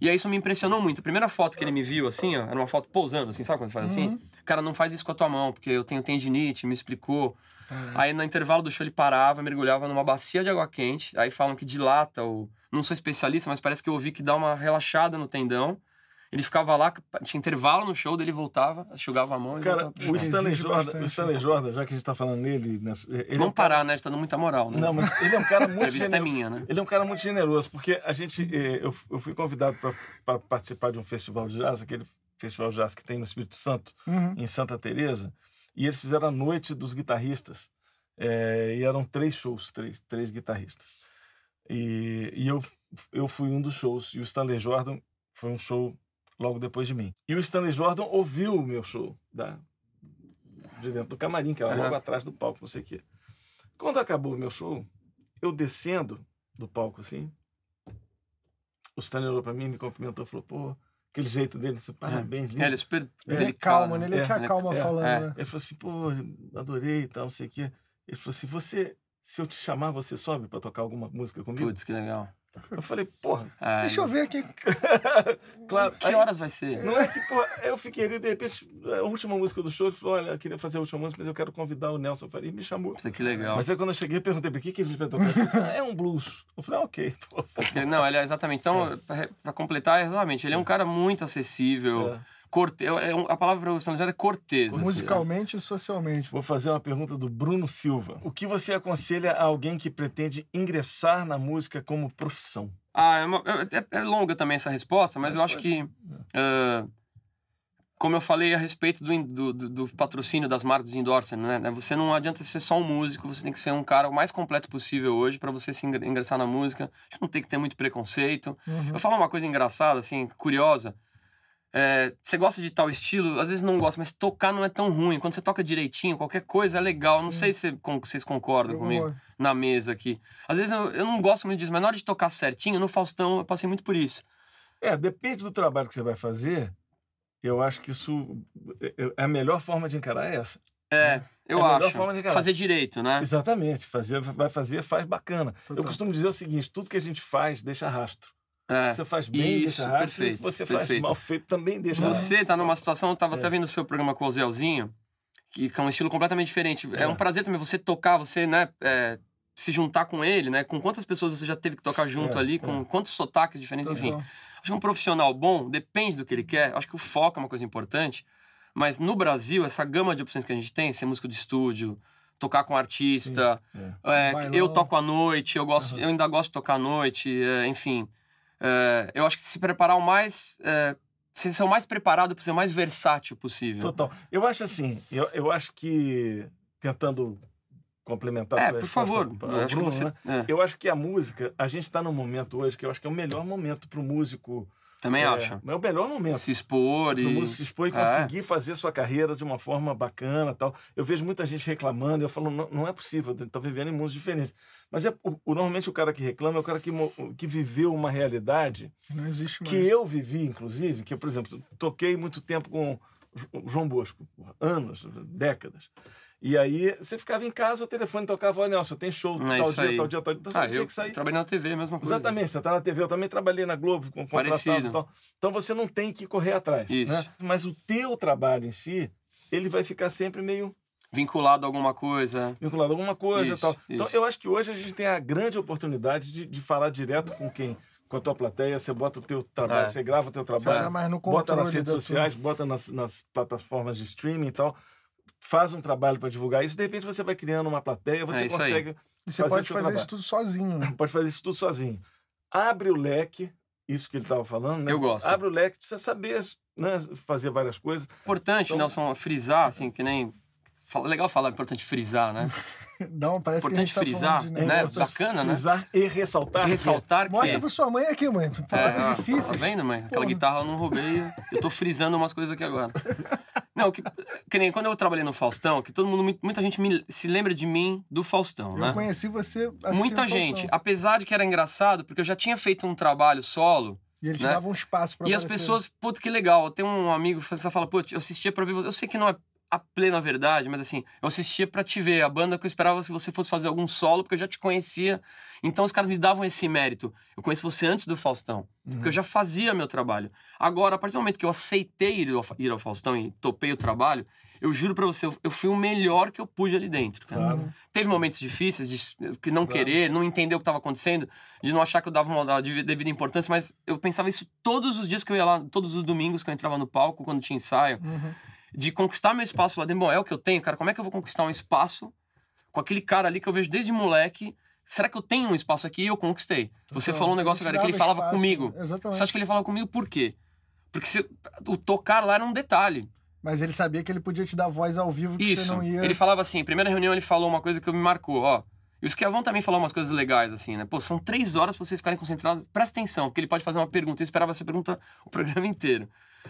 E aí isso me impressionou muito. A primeira foto que ele me viu, assim, ó, era uma foto pousando, assim, sabe quando faz assim? Uhum. Cara, não faz isso com a tua mão, porque eu tenho tendinite, me explicou. Caraca. Aí no intervalo do show ele parava, mergulhava numa bacia de água quente. Aí falam que dilata o. Não sou especialista, mas parece que eu ouvi que dá uma relaxada no tendão. Ele ficava lá, tinha intervalo no show, daí ele voltava, enxugava a mão e Cara, voltava o. Stanley, Jordan, bastante, o Stanley né? Jordan, já que a gente está falando nele... nessa- Ele é um Vamos cara- parar, né? Tá dando muita moral, né? Não, mas ele é um cara a muito entrevista é generoso. minha, né? Ele é um cara muito generoso, porque a gente, eh, eu, eu fui convidado para participar de um festival de jazz, aquele festival de jazz que tem no Espírito Santo, Uhum. em Santa Teresa, e eles fizeram a noite dos guitarristas. eh, e eram três shows, três, três guitarristas. E, e eu, eu fui um dos shows, e o Stanley Jordan foi um show logo depois de mim. E o Stanley Jordan ouviu o meu show da, de dentro do camarim, que era Aham. logo atrás do palco, não sei o quê. Quando acabou o meu show, eu descendo do palco assim, o Stanley olhou pra mim, me cumprimentou, falou, pô, aquele jeito dele, disse, parabéns, lindo. É, ele é super Ele é delicado. calmo, né? Ele É, te ele é- acalma é, falando, é. né? Ele falou assim, pô, adorei e tal, não sei o quê. Ele falou assim, você, se eu te chamar, você sobe pra tocar alguma música comigo? Putz, que legal. Eu falei, porra, É, Deixa eu ver aqui. claro. Que Aí, horas vai ser? Não é que, pô, eu fiquei ali, de repente, a última música do show, ele falou, olha, eu queria fazer a última música, mas eu quero convidar o Nelson Faria, e me chamou. Puta, que legal. Mas aí quando eu cheguei, eu perguntei pra que, que a gente vai tocar. Ele falou assim, ah, é um blues. Eu falei, ah, ok, pô. Porque- Não, ele é exatamente. Então, pra, pra completar, exatamente, ele é um cara muito acessível. É. Corte... é um- A palavra profissionalizada é cortês. assim, Musicalmente e socialmente. Vou fazer uma pergunta do Bruno Silva. O que você aconselha a alguém que pretende ingressar na música como profissão? Ah, é, uma- é- é longa também essa resposta, mas Mas eu acho pode- que. ah, como eu falei a respeito do, do, do- do patrocínio das marcas de endorsement, né? Você não adianta ser só um músico, você tem que ser um cara o mais completo possível hoje para você se ingr- ingressar na música. Acho que não tem que ter muito preconceito. Uhum. Eu falo uma coisa engraçada, assim, curiosa. É, você gosta de tal estilo, às vezes não gosta, mas tocar não é tão ruim. Quando você toca direitinho, qualquer coisa é legal. Não Sim. sei se vocês concordam Eu comigo na mesa aqui. Às vezes eu, eu não gosto muito disso, mas na hora de tocar certinho, no Faustão, eu passei muito por isso. É, depende do trabalho que você vai fazer. Eu acho que isso é- é a melhor forma de encarar é essa. É, eu É a acho. forma de encarar. Fazer direito, né? Exatamente. Fazer, vai fazer, faz bacana. Eu Total. costumo dizer o seguinte: tudo que a gente faz deixa rastro. É. Você faz bem, Isso, deixa perfeito, você perfeito. faz mal feito também deixa. Você tá numa situação, eu tava É. até vendo o seu programa com o Zelzinho, que, é um estilo completamente diferente. É, É. um prazer também você tocar, você, né, é, se juntar com ele, né? Com quantas pessoas você já teve que tocar junto É, ali, com é. quantos sotaques diferentes, enfim. Total. Acho que um profissional bom depende do que ele quer. Acho que o foco é uma coisa importante. Mas no Brasil, essa gama de opções que a gente tem, ser músico de estúdio, tocar com artista, Bailão. eu toco à noite, eu, gosto, Aham. eu ainda gosto de tocar à noite, enfim. É, eu acho que se preparar o mais. É, se ser o mais preparado para ser o mais versátil possível. Total. Eu acho assim, eu, eu acho que, tentando complementar É, sua por favor. o acho que Bruno, você. né? é, Eu acho que a música, a gente está num momento hoje que eu acho que é o melhor momento para o músico. Também é, acho. É o melhor momento. Se expor e. se expor e É. conseguir fazer sua carreira de uma forma bacana tal. Eu vejo muita gente reclamando, eu falo, não, não é possível, está vivendo em mundos diferentes. Mas é, o, normalmente o cara que reclama é o cara que, que viveu uma realidade Não existe mais. que eu vivi, inclusive, que, por exemplo, toquei muito tempo com o João Bosco, anos, décadas. E aí você ficava em casa, o telefone tocava, olha, Nelson, tem show É tal dia, tal dia, tal dia. Então você Ah, tinha que sair. trabalhei na TV, a mesma coisa. Exatamente, você está na TV, eu também trabalhei na Globo, com contratado Parecido. e tal. Então você não tem que correr atrás. Isso. né? Mas o teu trabalho em si, ele vai ficar sempre meio Vinculado a alguma coisa. vinculado a alguma coisa e Isso, tal. Então isso. eu acho que hoje a gente tem a grande oportunidade de, de falar direto com quem? Com a tua plateia, você bota o teu trabalho, É. você grava o teu Você tá trabalho, mais no bota nas redes sociais, bota nas, nas plataformas de streaming e tal, faz um trabalho para divulgar isso, de repente você vai criando uma plateia, você É aí. consegue, E você fazer pode fazer trabalho. isso tudo sozinho. né? pode fazer isso tudo sozinho. Abre o leque, isso que ele estava falando, né? Eu gosto. Abre o leque de você saber né, fazer várias coisas. Importante, Então- Nelson, frisar, assim, que nem. Legal falar, é importante frisar, né? Não, parece Importante que a gente tá frisar, falando de né? Bacana, né? Frisar e ressaltar. que- Ressaltar que. Mostra pra sua mãe aqui, mãe. É, Palavras ó, difíceis. Tá vendo, mãe? Aquela Porra. guitarra eu não roubei. Eu tô frisando umas coisas aqui agora. Não, que, que nem quando eu trabalhei no Faustão, que todo mundo, muita gente me- se lembra de mim do Faustão, Eu né? conheci você Muita Faustão. gente. Apesar de que era engraçado, porque eu já tinha feito um trabalho solo, E ele te né? dava um espaço pra e as aparecer. pessoas, puto, que legal. Tem um amigo que você fala, pô, eu assistia pra ver você. Eu sei que não é a plena verdade, mas assim, eu assistia pra te ver. A banda que eu esperava se você fosse fazer algum solo, porque eu já te conhecia. Então os caras me davam esse mérito. Eu conheço você antes do Faustão, Uhum. porque eu já fazia meu trabalho. Agora, a partir do momento que eu aceitei ir ao, ir ao Faustão e topei o trabalho, eu juro pra você, eu, eu fui o melhor que eu pude ali dentro. Claro. Teve momentos difíceis de que não Claro. querer, não entender o que estava acontecendo, de não achar que eu dava uma devida importância, mas eu pensava isso todos os dias que eu ia lá, todos os domingos que eu entrava no palco, quando tinha ensaio, Uhum. De conquistar meu espaço lá dentro. Bom, é o que eu tenho, cara. Como é que eu vou conquistar um espaço com aquele cara ali que eu vejo desde moleque? Será que eu tenho um espaço aqui? E eu conquistei. Você Então, falou um negócio, cara, que ele falava espaço, comigo. Exatamente. Você acha que ele falava comigo por quê? Porque se- o tocar lá era um detalhe. Mas ele sabia que ele podia te dar voz ao vivo que Isso. você não ia. Ele falava assim, primeira reunião ele falou uma coisa que me marcou, ó. E o Schiavon também falou umas coisas legais, assim, né? Pô, são três horas pra vocês ficarem concentrados. Presta atenção, porque ele pode fazer uma pergunta. Eu esperava essa pergunta o programa inteiro.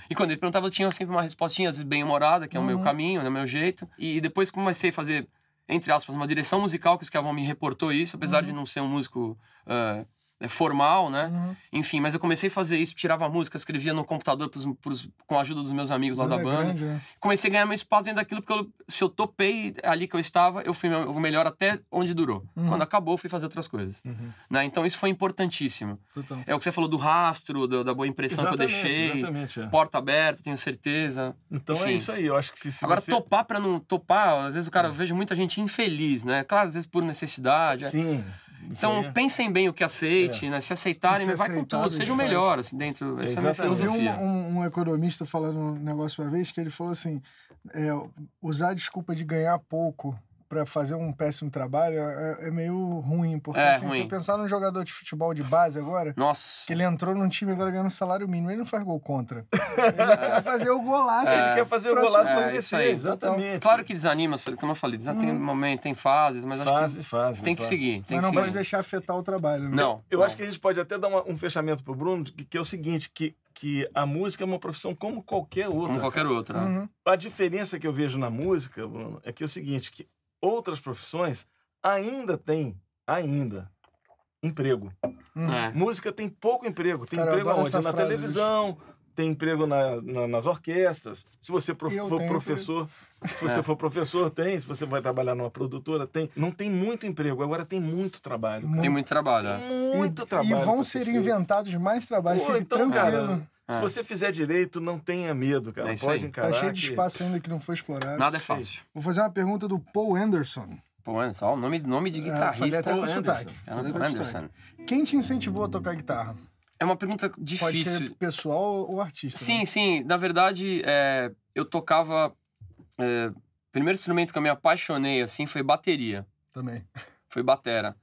E quando ele perguntava, eu tinha sempre uma respostinha, às vezes bem-humorada, que é o meu Uhum. caminho, né? O meu jeito. E depois comecei a fazer, entre aspas, uma direção musical, que o Schiavon me reportou isso, apesar de não ser um músico é, formal, né? Uhum. Enfim, mas eu comecei a fazer isso, tirava música, escrevia no computador pros, pros- com a ajuda dos meus amigos lá da Banda grande, né? comecei a ganhar meu espaço dentro daquilo, porque eu- se eu topei ali que eu estava, eu fui o melhor até onde durou. Uhum. Quando acabou, eu fui fazer outras coisas. Uhum. Né? Então isso foi importantíssimo. É o que você falou do rastro, do- da boa impressão que eu Exatamente, deixei. exatamente. é. Porta aberta, tenho certeza. Então é Enfim. isso aí. Eu acho que se, se Agora, você... topar pra não topar, às vezes o cara, eu vejo muita gente infeliz, né? Claro, às vezes por necessidade. é. Sim. Isso Então, aí é- pensem bem o que aceite, né? Se aceitarem, Se vai com tudo. Seja o melhor, assim, dentro. Essa é a minha Exatamente. Eu vi filosofia. um, um- um economista falando um negócio uma vez que ele falou assim: é, usar a desculpa de ganhar pouco para fazer um péssimo trabalho é, é meio ruim. Porque É, assim, se ruim. você pensar num jogador de futebol de base agora, Nossa. que ele entrou num time agora ganhando um salário mínimo, ele não faz gol contra. Ele quer fazer o golaço. Ele quer fazer o golaço É, para isso vencer, exatamente. Claro que desanima, como eu falei, desanima, tem momento, tem fases, mas acho fase, que fase. tem que claro. seguir. Tem Mas que não pode seguir. deixar afetar o trabalho. Né? Não. Eu não. acho que a gente pode até dar uma- um fechamento pro Bruno, que, que é o seguinte, que, que a música é uma profissão como qualquer outra. Como qualquer outra. Uhum. A diferença que eu vejo na música, Bruno, é que é o seguinte, que outras profissões ainda têm, ainda, emprego. Uhum. É. Música tem pouco emprego. Tem Cara, emprego aonde? Na televisão, tem emprego na- na- nas orquestras. Se você pro- Eu for professor, se você É. for professor, tem. Se você vai trabalhar numa produtora, tem. Não tem muito emprego, agora tem muito trabalho. Tem muito trabalho. é. Tem muito e, trabalho. E vão ser inventados mais trabalhos. Pô, então, tranquilo. cara, Se É. você fizer direito, não tenha medo, cara. É isso Pode aí. encarar. Tá cheio de que- espaço ainda que não foi explorado. Nada é fácil. Vou fazer uma pergunta do Paul Anderson. Pô, Anderson, ó, o nome, nome de falei guitarrista. até com Anderson. Anderson. sotaque. Quem te incentivou a tocar guitarra? É uma pergunta Pode difícil. ser pessoal ou artista. Sim, né? sim. Na verdade, é, eu tocava. é, o primeiro instrumento que eu me apaixonei assim foi bateria. Também. Foi batera.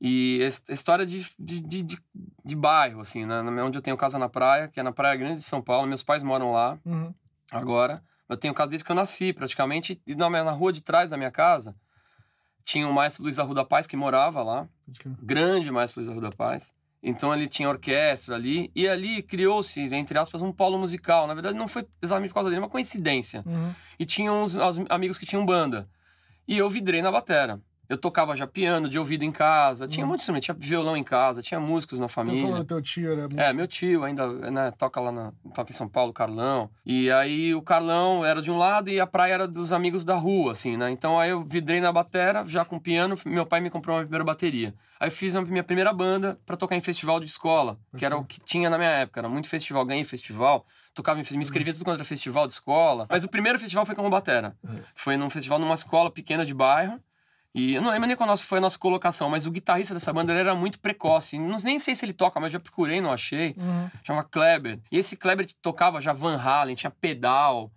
E es- história de, de, de, de, bairro, assim, né? Onde eu tenho casa na praia, que é na Praia Grande de São Paulo. Meus pais moram lá Uhum. agora. Eu tenho casa desde que eu nasci, praticamente. E na, minha- na rua de trás da minha casa tinha o maestro Luiz Arruda Paz, que morava lá grande maestro Luiz Arruda Paz. Então ele tinha orquestra ali, e ali criou-se, entre aspas, um polo musical. Na verdade, não foi exatamente por causa dele, é uma coincidência. Uhum. E tinha uns, os amigos que tinham banda. E eu vidrei na batera. Eu tocava já piano de ouvido em casa, tinha um Uhum. monte de instrumento, tinha violão em casa, tinha músicos na falou família. que teu tio era... É, meu tio ainda né, toca lá na, toca em São Paulo, Carlão. E aí o Carlão era de um lado e a praia era dos amigos da rua, assim, né? Então aí eu vidrei na batera, já com piano, meu pai me comprou uma primeira bateria. Aí eu fiz a minha primeira banda pra tocar em festival de escola, que era o que tinha na minha época, era muito festival, ganhei festival, tocava em, me inscrevia tudo quanto era festival de escola. Mas o primeiro festival foi como batera. Foi num festival numa escola pequena de bairro. E eu não lembro nem qual foi a nossa colocação, mas o guitarrista dessa banda era muito precoce. Não, nem sei se ele toca, mas já procurei, não achei. Uhum. Chama Kleber. E esse Kleber tocava já Van Halen, tinha pedal.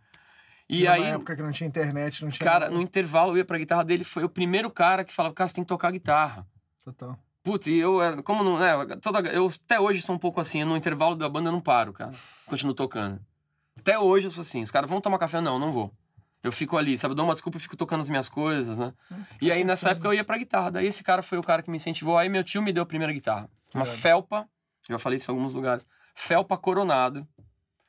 E aí, época que não tinha internet, não tinha... cara, nada. no intervalo eu ia pra guitarra dele, foi o primeiro cara que falava, cara, você tem que tocar guitarra. Total. Putz, e eu era, como não, né, toda, eu até hoje sou um pouco assim, no intervalo da banda eu não paro, cara. Continuo tocando. Até hoje eu sou assim, os caras vão tomar café? Não, não vou. Eu fico ali, sabe? Eu dou uma desculpa e fico tocando as minhas coisas, né? E aí nessa época eu ia pra guitarra. Daí esse cara foi o cara que me incentivou. Aí meu tio me deu a primeira guitarra. Uma Irado. felpa, já falei isso em alguns lugares. Felpa Coronado.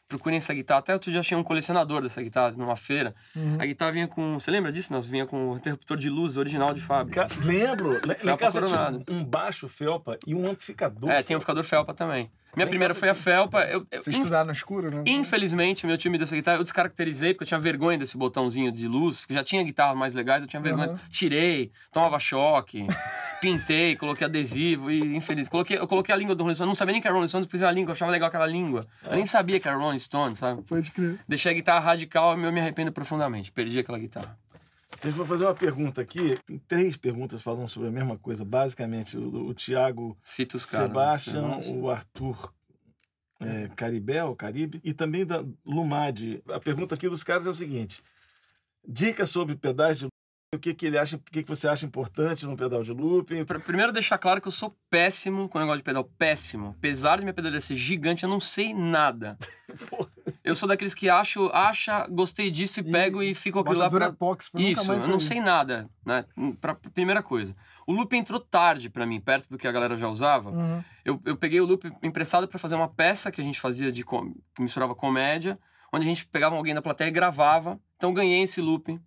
Procurem essa guitarra. Até outro dia achei um colecionador dessa guitarra numa feira. Uhum. A guitarra vinha com. Você lembra disso? Nós vinha com um interruptor de luz original de fábrica. Ca- Lembro. Lá em Felpa casa tinha coronado. um baixo felpa e um amplificador. É, tem um amplificador Felpa também. Minha primeira foi a. Felpa. Eu, eu, Você estudar no escuro, né? Infelizmente, meu tio me deu essa guitarra. Eu descaracterizei porque eu tinha vergonha desse botãozinho de luz. que Já tinha guitarras mais legais, eu tinha vergonha. Uhum. Tirei, tomava choque, pintei, coloquei adesivo e infeliz. Coloquei, eu coloquei a língua do Rolling Stones. Não sabia nem que era Rolling Stones, pus a língua, eu achava legal aquela língua. Eu nem sabia que era Rolling Stones, sabe? Pode crer. Deixei a guitarra radical e eu me arrependo profundamente. Perdi aquela guitarra. A gente vai fazer uma pergunta aqui. Tem três perguntas falando sobre a mesma coisa. Basicamente, o, o Tiago né? Sebastian, o Arthur é, Caribé, ou Caribe, e também da Lumad. A pergunta aqui dos caras é o seguinte: dicas sobre pedais de looping, o que, que ele acha, o que, que você acha importante no pedal de looping? Primeiro deixar claro que eu sou péssimo com o negócio de pedal, péssimo. Apesar de minha pedaleira ser gigante, eu não sei nada. Eu sou daqueles que acho, acha, gostei disso e, E pego e fico aquilo lá pra... Durapox pra Isso, mais eu não sei nada, né? Pra, primeira coisa. O loop entrou tarde pra mim, perto do que a galera já usava. Uhum. Eu, eu peguei o loop emprestado pra fazer uma peça que a gente fazia de com- que misturava comédia, onde a gente pegava alguém da plateia e gravava. Então ganhei esse loop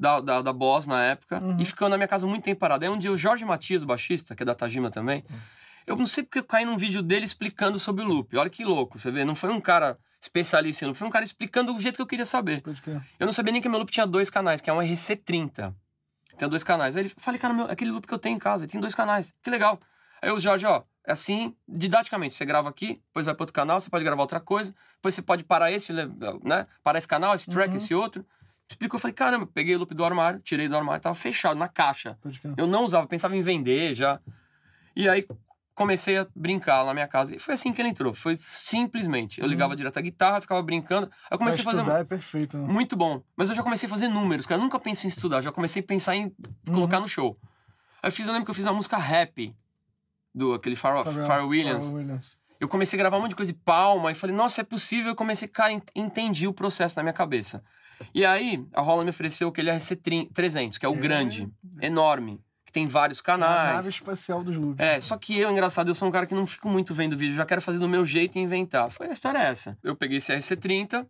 da, da, da Boss na época Uhum. e ficou na minha casa muito tempo parado. Aí um dia o Jorge Matias, o baixista, que é da Tajima também, Uhum. eu não sei porque eu caí num vídeo dele explicando sobre o loop. Olha que louco, você vê, não foi um cara especialista em loop, foi um cara explicando do jeito que eu queria saber. Eu não sabia nem que meu loop tinha dois canais, que é um RC30. Tem dois canais. Aí ele falei, cara, meu, aquele loop que eu tenho em casa, ele tem dois canais. Que legal. Aí o Jorge, ó, é assim, didaticamente, você grava aqui, depois vai para outro canal, você pode gravar outra coisa, depois você pode parar esse, né? Parar esse canal, esse track, Uhum. esse outro. Explicou, eu falei, caramba, peguei o loop do armário, tirei do armário, tava fechado, na caixa. Eu não usava, pensava em vender já. E aí comecei a brincar na minha casa. E foi assim que ele entrou. Foi simplesmente. Eu ligava Uhum. direto a guitarra, ficava brincando. Aí eu comecei a fazer. estudar é perfeito. né? Muito bom. Mas eu já comecei a fazer números, cara. Eu nunca pensei em estudar, já comecei a pensar em colocar no show. Aí eu fiz, eu lembro que eu fiz uma música rap do aquele Pharrell, Pharrell Williams. Williams. Eu comecei a gravar um monte de coisa de palma e falei, nossa, é possível. Eu comecei, cara, en- entendi o processo na minha cabeça. E aí, a Rola me ofereceu aquele RC300, que é o Que é- grande, enorme, que tem vários É a nave canais. espacial dos loops. É, só que eu, engraçado, eu sou um cara que não fico muito vendo vídeo, já quero fazer do meu jeito e inventar. Foi a história é essa. Eu peguei esse RC30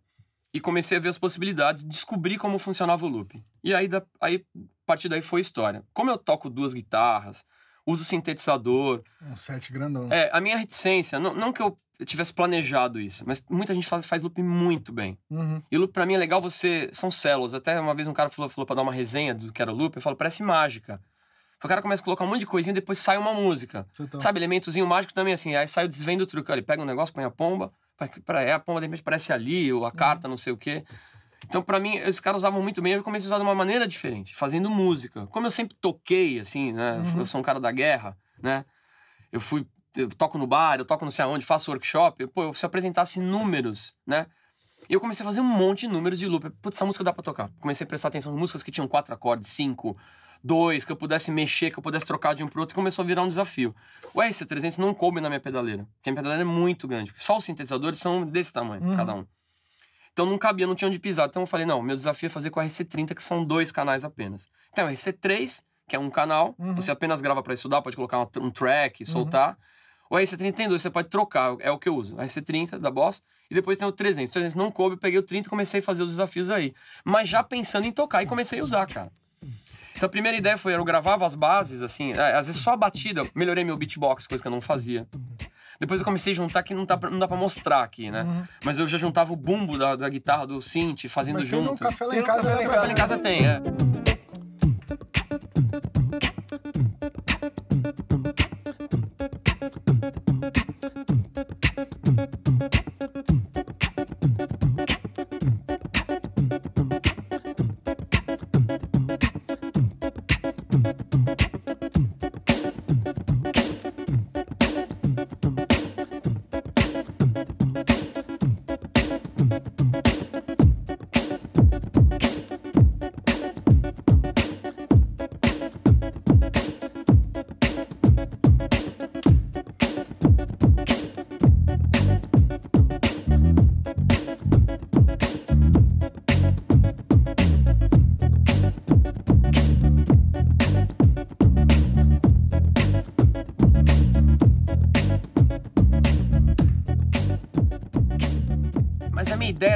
e comecei a ver as possibilidades, descobri como funcionava o loop. E aí, da, aí a partir daí foi história. Como eu toco duas guitarras, uso sintetizador, Um set grandão. é, a minha reticência, não, não que eu tivesse planejado isso, mas muita gente faz, faz loop muito bem. Uhum. E loop pra mim é legal você. São células. Até uma vez um cara falou, falou pra dar uma resenha do que era loop, eu falo, parece mágica. O cara começa a colocar um monte de coisinha e depois sai uma música. Sabe, elementozinho mágico também, assim. Aí sai o desvendo do truque. Olha, ele pega um negócio, põe a pomba, para é, a pomba de repente aparece ali, ou a carta, não sei o quê. Então, pra mim, os caras usavam muito bem, eu comecei a usar de uma maneira diferente, fazendo música. Como eu sempre toquei, assim, né? Uhum. Eu sou um cara da guerra, né? Eu fui. Eu toco no bar, eu toco não sei aonde, faço workshop. Eu, pô, se eu apresentasse números, né? E eu comecei a fazer um monte de números de loop. Putz, essa música dá pra tocar. Comecei a prestar atenção em músicas que tinham quatro acordes, cinco, dois, que eu pudesse mexer, que eu pudesse trocar de um pro outro, começou a virar um desafio. O RC300 não coube na minha pedaleira, porque a minha pedaleira é muito grande. Só os sintetizadores são desse tamanho, Uhum. cada um. Então não cabia, não tinha onde pisar. Então eu falei, não, meu desafio é fazer com a RC30, que são dois canais apenas. Então, o RC3, que é um canal, Uhum. você apenas grava pra estudar, pode colocar um track, soltar. O RC30 tem dois, você pode trocar, é o que eu uso. O RC30 da Boss, e depois tem o 300. O 300 não coube, eu peguei o 30 e comecei a fazer os desafios aí. Mas já pensando em tocar, e comecei a usar, cara. Então a primeira ideia foi, eu gravava as bases, assim, é, às vezes só a batida, eu melhorei meu beatbox, coisa que eu não fazia. Depois eu comecei a juntar, que não dá pra, não dá pra mostrar aqui, né? Uhum. Mas eu já juntava o bumbo da, da guitarra, do synth, fazendo Mas tem junto. no café lá Tem em casa, Café dá lá em pra Café lá em casa tem, é.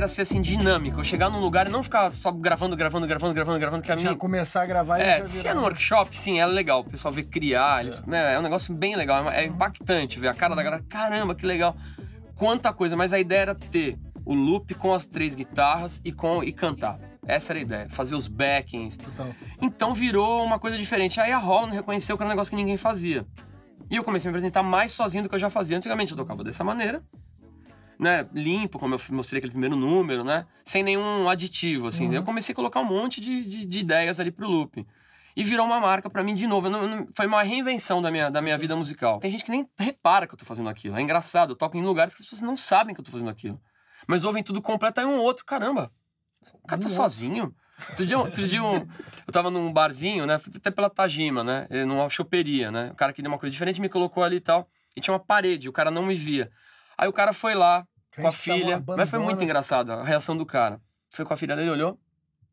Ser assim, dinâmico. Eu chegar num lugar e não ficar só gravando, gravando, gravando, gravando, gravando, que a Já minha. começar a gravar e É, se é no workshop, sim, é legal. O pessoal vê criar, eles, né, é um negócio bem legal, é, é impactante ver a cara da galera. Caramba, que legal. Quanta coisa, mas a ideia era ter o loop com as três guitarras e, com, e cantar. Essa era a ideia, fazer os backings. Total. Então virou uma coisa diferente. Aí a Holland reconheceu que era um negócio que ninguém fazia. E eu comecei a me apresentar mais sozinho do que eu já fazia. Antigamente eu tocava dessa maneira, né? Limpo, como eu mostrei aquele primeiro número, né? Sem nenhum aditivo, assim. Uhum. Eu comecei a colocar um monte de, de, de ideias ali pro loop. E virou uma marca pra mim de novo. Não- não- foi uma reinvenção da minha, da minha vida musical. Tem gente que nem repara que eu tô fazendo aquilo. É engraçado. Eu toco em lugares que as pessoas não sabem que eu tô fazendo aquilo. Mas ouvem tudo completo, aí um outro, caramba. O cara tá outro. sozinho. Outro dia, outro dia um- eu tava num barzinho, né? Até pela Tajima, né? Numa choperia, né? O cara queria uma coisa diferente, me colocou ali e tal. E tinha uma parede, o cara não me via. Aí o cara foi lá com a filha. uma Mas foi muito engraçado a reação do cara. Foi com a filha dele, olhou,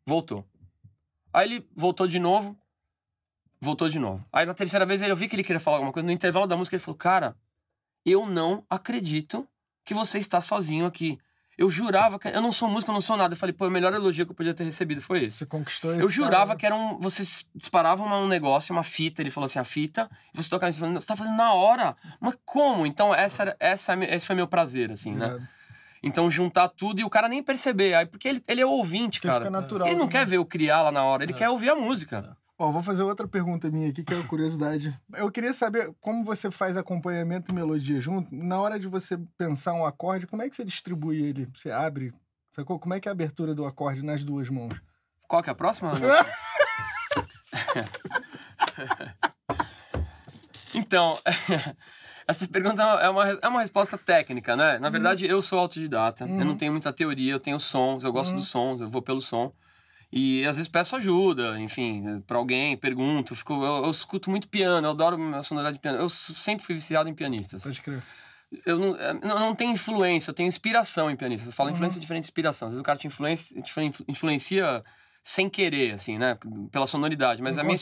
voltou. Aí ele voltou de novo, voltou de novo. Aí na terceira vez eu vi que ele queria falar alguma coisa. No intervalo da música ele falou: Cara, eu não acredito que você está sozinho aqui. Eu jurava que. Eu não sou músico, eu não sou nada. Eu falei, pô, o melhor elogio que eu podia ter recebido foi esse. Você conquistou esse Eu jurava cara. que era um. Vocês disparavam uma- um negócio, uma fita. Ele falou assim: a fita. E você tocava e você falou, você tá fazendo na hora. Mas como? Então, essa era, essa, é esse foi meu prazer, assim, né? Então, juntar tudo e o cara nem perceber. Aí, porque ele, ele é ouvinte, Porque cara. fica natural. Ele não né? quer ver eu criar lá na hora, ele É. quer ouvir a música. Ó, vou fazer outra pergunta minha aqui, que é uma curiosidade. Eu queria saber como você faz acompanhamento e melodia junto. Na hora de você pensar um acorde, como é que você distribui ele? Você abre? Sacou? Como é que é a abertura do acorde nas duas mãos? Qual que é a próxima? Então, essa pergunta é uma, é uma resposta técnica, né? Na verdade, eu sou autodidata, eu não tenho muita teoria, eu tenho sons, eu gosto dos sons, eu vou pelo som. E às vezes peço ajuda, enfim, pra alguém, pergunto, fico, eu, eu escuto muito piano, eu adoro a sonoridade de piano. Eu sempre fui viciado em pianistas. Pode crer. Eu não, eu não, não tenho influência, eu tenho inspiração em pianistas. Eu falo influência diferente de inspiração. Às vezes o cara te influencia, te influ- influencia sem querer, assim, né? Pela sonoridade. Mas a minha,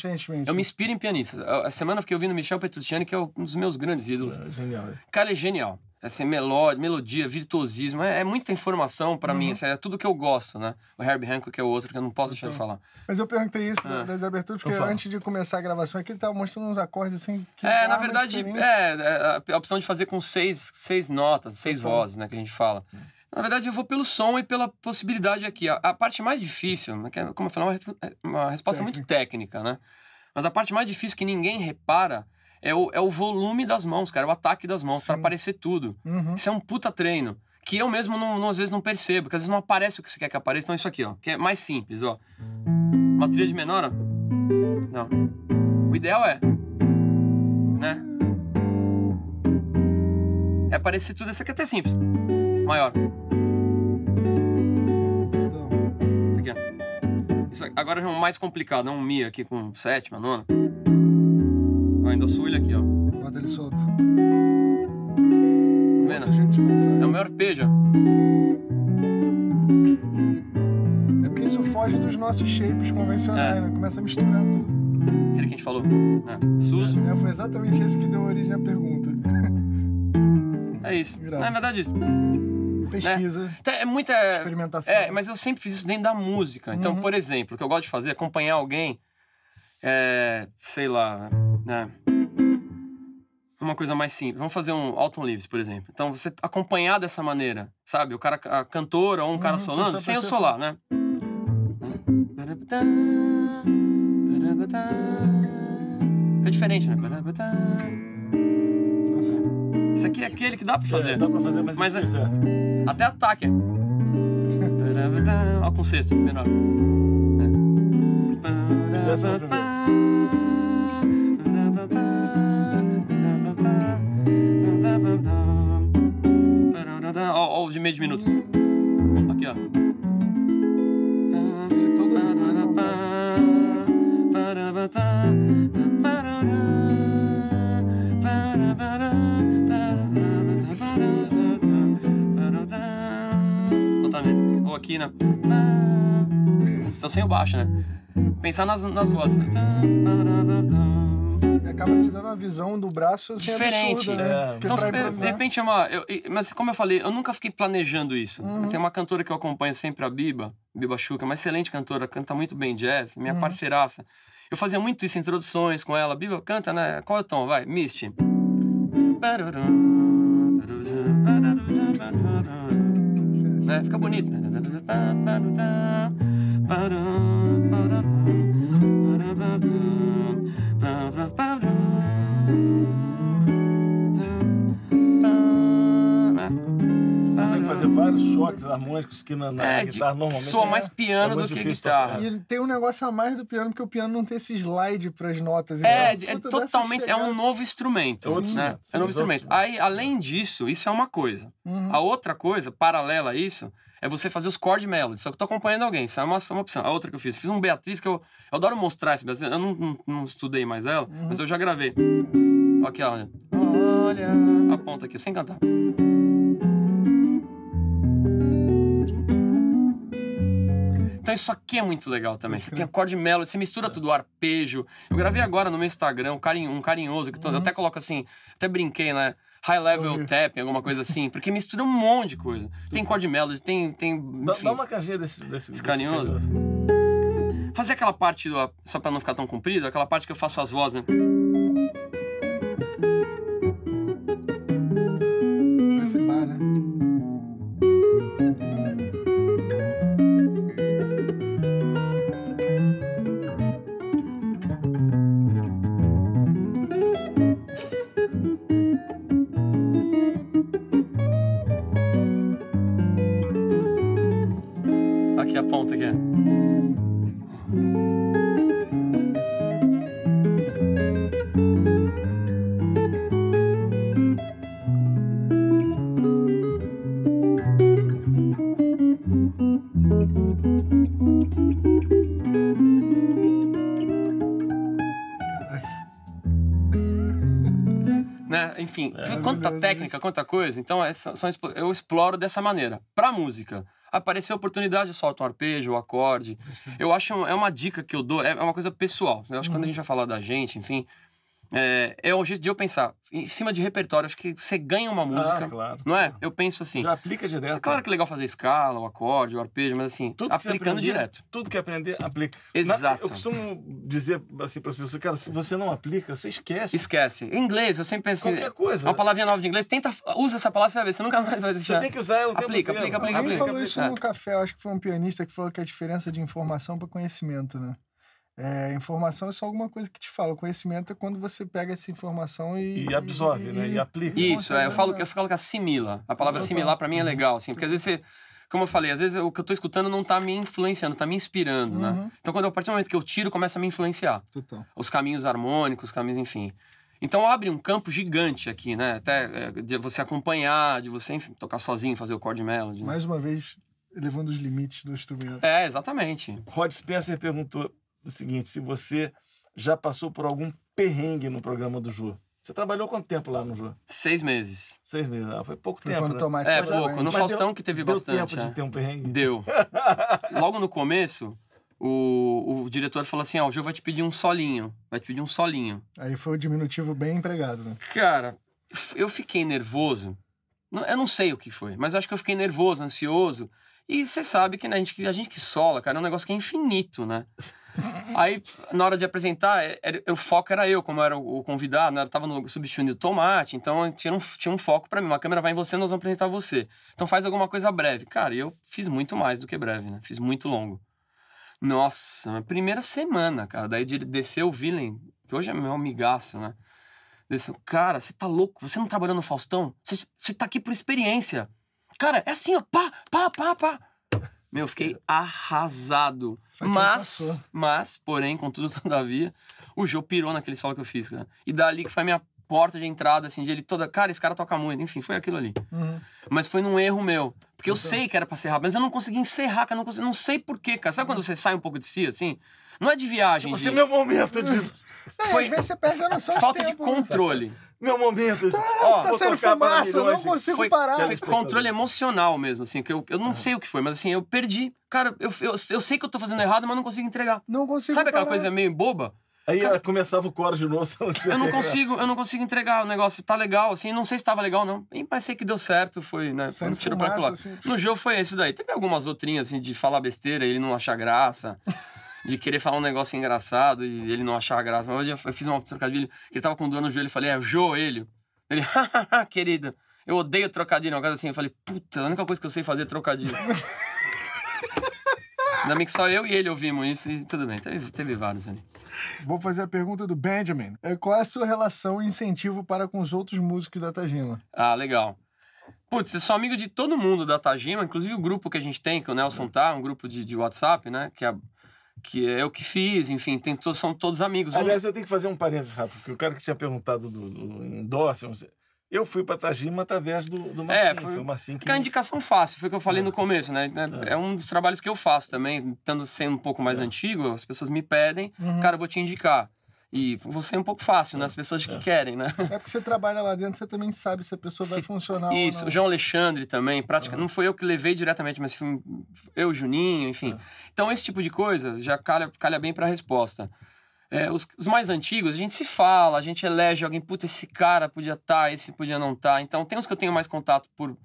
eu me inspiro em pianistas. A a semana eu fiquei ouvindo Michel Petrucciani, que é um dos meus grandes ídolos. É, genial. Cara, é genial. Assim, melódia, melodia, virtuosismo, é, é muita informação pra mim. assim, é tudo que eu gosto, né? O Herbie Hancock é o outro que eu não posso deixar de falar. Mas eu perguntei isso da- Ah. das aberturas, porque Então fala. antes de começar a gravação aqui, ele tava mostrando uns acordes assim. Que É, na verdade, é, é, a opção de fazer com seis, seis notas, seis Então. vozes, né, que a gente fala. Na verdade, eu vou pelo som e pela possibilidade aqui. A, a parte mais difícil, né, é, como eu falei, é uma, é uma resposta muito técnica, né? Mas a parte mais difícil que ninguém repara é o, é o volume das mãos, cara, é o ataque das mãos, pra Sim. aparecer tudo. Uhum. Isso é um puta treino. Que eu mesmo, não, não- às vezes, não percebo, porque às vezes não aparece o que você quer que apareça. Então, isso aqui, ó, que é mais simples, ó. Uma tríade menor, ó. Não. O ideal é. Né? É aparecer tudo. Esse aqui é até simples. Maior. Então, Aqui, ó. Isso agora é um mais complicado, é um Mi aqui com sétima, nona. Ó, ainda sou ele aqui, ó. bota ele solto. vendo? Jeito de pensar. É o maior ó. É porque isso foge dos nossos shapes convencionais, É. né? Começa a misturar tudo. Aquele que a gente falou. Né? Sus. É, foi exatamente esse que deu origem à pergunta. É isso. Irado. Na verdade, isso. Pesquisa, Então, É muita. experimentação. É, mas eu sempre fiz isso dentro da música. Então, Uhum. por exemplo, o que eu gosto de fazer é acompanhar alguém, é, sei lá, né? Uma coisa mais simples. Vamos fazer um Alton Leaves, por exemplo. Então, você acompanhar dessa maneira, sabe? O cara, a cantora ou um cara Uhum, solando, sem o solar, né? É diferente, né? Isso aqui é aquele que dá pra fazer. É, dá pra fazer, mas, Mas é- difícil, é. Até ataque. Ó, com sexto, menor. É meio de minuto. Aqui, ó. Não tá nele. Ou aqui, né? Vocês estão sem o baixo, né? Pensar nas, nas vozes. Acaba te dando uma visão do braço assim, Diferente. absurda, né? É. Porque Então, pra de de improvisar- repente é uma. eu- mas como eu falei, eu nunca fiquei planejando isso. Uhum. Tem uma cantora que eu acompanho sempre, a Biba, Biba Chuca, uma excelente cantora, canta muito bem jazz, minha Uhum. parceiraça. Eu fazia muito isso, introduções com ela. Biba, canta, né? Qual é o tom? Vai, Misty. Né? Fica bonito. Né? Você consegue fazer vários choques harmônicos que na, na É, de- guitarra normalmente soa é- mais piano é do que guitarra. E ele tem um negócio a mais do piano, porque o piano não tem esse slide pras notas. É, de- é totalmente. É um novo instrumento. É outro né? instrumento, É um novo sim, outro instrumento. Aí, além disso, isso é uma coisa. Uhum. A outra coisa, paralela a isso, é você fazer os chord melodies. Só que eu tô acompanhando alguém, isso é uma, uma opção. A outra que eu fiz, fiz um Beatriz que eu, eu adoro mostrar esse Beatriz. Eu não, não, não estudei mais ela, Uhum. mas eu já gravei. Aqui. Olha. Olha. A ponta aqui, sem cantar. Então isso aqui é muito legal também. Você tem acorde melody, você mistura tudo, arpejo. Eu gravei agora no meu Instagram um, carinho, um carinhoso, que todo, eu até coloco assim, até brinquei, né? High level vi. tapping, alguma coisa assim, porque mistura um monte de coisa. Tem chord melody, tem. tem Dá, enfim. dá uma canjinha desse, desse, desse carinhoso? Fazer aquela parte, do, só pra não ficar tão comprido, aquela parte que eu faço as vozes, né? Esse bar, né? Aqui a ponta aqui. Você vê quanta Maravilhoso técnica, quanta coisa. Então, é, são, eu exploro dessa maneira. Pra música, apareceu a oportunidade, eu solto um arpejo, o acorde. Eu acho, um- é uma dica que eu dou, é uma coisa pessoal. Eu acho que quando a gente vai falar da gente, enfim, é, é o jeito de eu pensar. Em cima de repertório, acho que você ganha uma música, Ah, claro. não é? Eu penso assim. Já aplica direto. É claro que é legal fazer escala, o acorde, o arpejo, mas assim, Tudo que você aplicando aprender, direto. Tudo que aprender, aplica. Na- Exato. eu costumo dizer assim para as pessoas, cara, se você não aplica, você esquece. Esquece. Em inglês, eu sempre penso assim, Qualquer coisa. uma palavrinha nova de inglês, tenta, usa essa palavra, você vai ver, você nunca mais vai Você deixar. tem que usar ela o tempo Aplica, inteiro. aplica, aplica, Alguém aplica. falou isso É. no café, acho que foi um pianista que falou que a diferença de informação para conhecimento, né? É, informação é só alguma coisa que te fala. O conhecimento é quando você pega essa informação e. E absorve, né? E aplica. Isso, é, eu falo, que- que eu falo que assimila. A palavra assimilar pra mim é legal, assim, porque às vezes você, como eu falei, às vezes o que eu tô escutando não tá me influenciando, tá me inspirando, né? Uhum. Então quando a partir do momento que eu tiro, começa a me influenciar. Total. Os caminhos harmônicos, os caminhos, enfim. Então abre um campo gigante aqui, né? Até é, de você acompanhar, de você, enfim, tocar sozinho, fazer o chord melody. né? Mais uma vez, elevando os limites do instrumento. É, exatamente. Rod Spencer perguntou o seguinte: se você já passou por algum perrengue no programa do Jô. Você trabalhou quanto tempo lá no Jô? Seis meses. Seis meses. Ah, foi pouco Foi tempo. quando né? Tomate É, pouco. No Mas Faustão deu- que teve Deu bastante. tempo é. de ter um perrengue? Deu. Logo no começo, o, o diretor falou assim: Ó, o Jô vai te pedir um solinho. Vai te pedir um solinho. Aí foi o diminutivo bem empregado, né? Cara, eu fiquei nervoso. Eu não sei o que foi, mas acho que eu fiquei nervoso, ansioso. E você sabe que né, a, gente, a gente que sola, cara, é um negócio que é infinito, né? Aí, na hora de apresentar, é- era- o foco era eu, como era o convidado, né? Eu tava no, substituindo tomate, então tinha um, tinha um foco pra mim. Uma câmera vai em você, nós vamos apresentar você. Então faz alguma coisa breve. Cara, eu fiz muito mais do que breve, né? Fiz muito longo. Nossa, primeira semana, cara. Daí desceu o Villain, que hoje é meu amigaço, né? Desceu, cara, você tá louco? Você não trabalhou no Faustão? Você, você tá aqui por experiência. Cara, é assim, ó, pá, pá, pá, pá. Meu, eu fiquei arrasado. Mas, mas, porém, contudo, todavia, o Jô pirou naquele solo que eu fiz, cara. E dali que foi a minha porta de entrada, assim, de ele toda. Cara, esse cara toca muito. Enfim, foi aquilo ali. Uhum. Mas foi num erro meu. Porque eu Então. sei que era pra ser rápido, mas eu não consegui encerrar, cara. Não, consegui, não sei porquê, cara. Sabe quando você sai um pouco de si, assim? Não é de viagem, Esse de... é meu momento de. É, Foi às vezes você perde a noção falta de tempo, né? controle. Meu momento. de- Ó, Tá saindo fumaça, eu não de- consigo foi, parar. foi controle emocional mesmo, assim, que eu, eu não sei o que foi, mas assim, eu perdi. Cara, eu, eu, eu sei que eu tô fazendo errado, mas não consigo entregar. Não consigo Sabe aquela parar. coisa meio boba? Aí Cara- começava o coro de novo. Eu não consigo, eu não consigo entregar o negócio. Tá legal, assim, não sei se tava legal, não. E, Mas sei que deu certo, foi, né? Foi um Saindo tiro pra fumaça, colar. assim. No jogo foi isso daí. Teve algumas outrinhas, assim, de falar besteira e ele não achar graça. De querer falar um negócio engraçado e ele não achar graça. Mas hoje eu eu fiz uma trocadilho, que ele tava com dor no joelho, eu falei, é o joelho. Ele, hahaha, querido, eu odeio trocadilho. Uma coisa assim, eu falei, puta, a única coisa que eu sei fazer é trocadilho. Ainda bem que só eu e ele ouvimos isso e tudo bem. Teve, teve vários ali. Vou fazer a pergunta do Benjamin. É, Qual é a sua relação e incentivo para com os outros músicos da Tajima? Ah, legal. Putz, eu sou amigo de todo mundo da Tajima, inclusive o grupo que a gente tem, que o Nelson tá, um grupo de, de WhatsApp, né? Que é, que é eu que fiz, enfim, tem são todos amigos. Aliás, eu tenho que fazer um parênteses rápido, porque o cara que tinha perguntado do, do não sei, eu fui para Tajima através do, do Marcinho. É, foi- foi o Marcinho que... Aquela indicação fácil, foi o que eu falei no começo, né? É. É. um dos trabalhos que eu faço também, estando sendo um pouco mais antigo, as pessoas me pedem, Uhum. cara, eu vou te indicar. E você é um pouco fácil, né? As pessoas que querem, né? É porque você trabalha lá dentro, você também sabe se a pessoa vai Se- funcionar Isso, ou o. João Alexandre também, prática, não foi eu que levei diretamente, mas foi eu, Juninho, enfim. Então esse tipo de coisa já calha, calha bem para a resposta. É, os, os mais antigos, a gente se fala, a gente elege alguém, puta, esse cara podia estar, esse podia não estar. Então tem uns que eu tenho mais contato por,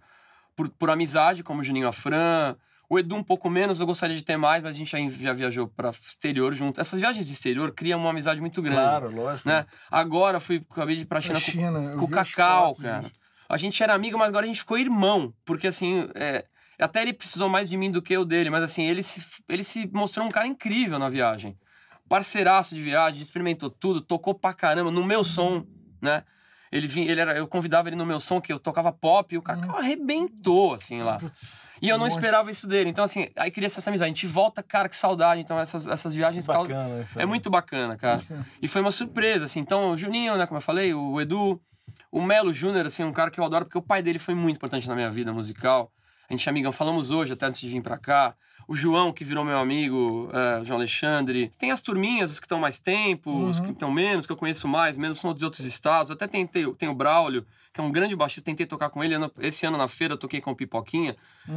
por, por amizade, como o Juninho Afran. O Edu um pouco menos, eu gostaria de ter mais, mas a gente já, viajou para exterior junto. Essas viagens de exterior criam uma amizade muito grande. Claro, lógico. Né? Agora fui, acabei de ir pra Pra China, com- China, eu com o Cacau, fotos, cara. gente. A gente era amigo, mas agora a gente ficou irmão. Porque, assim, é, até ele precisou mais de mim do que eu dele. Mas, assim, ele se, ele se mostrou um cara incrível na viagem. Parceiraço de viagem, experimentou tudo, tocou pra caramba no meu som, né? Ele vinha, ele era, eu convidava ele no meu som, que eu tocava pop, e o Cacau arrebentou, assim, lá. Putz, E eu não monstro. esperava isso dele. Então, assim, aí queria essa amizade. A gente volta, cara, que saudade. Então, essas, essas viagens causam- Bacana. isso é muito bacana, cara. E foi uma surpresa, assim. Então, o Juninho, né, como eu falei, o Edu, o Melo Júnior, assim, um cara que eu adoro, porque o pai dele foi muito importante na minha vida musical. A gente é amigão, falamos hoje até antes de vir pra cá. O João, que virou meu amigo, é, João Alexandre. Tem as turminhas, os que estão mais tempo, os Uhum. que estão menos, que eu conheço mais, menos são de outros estados. Até tentei, tem o Braulio, que é um grande baixista, tentei tocar com ele. Esse ano na feira eu toquei com o Pipoquinha,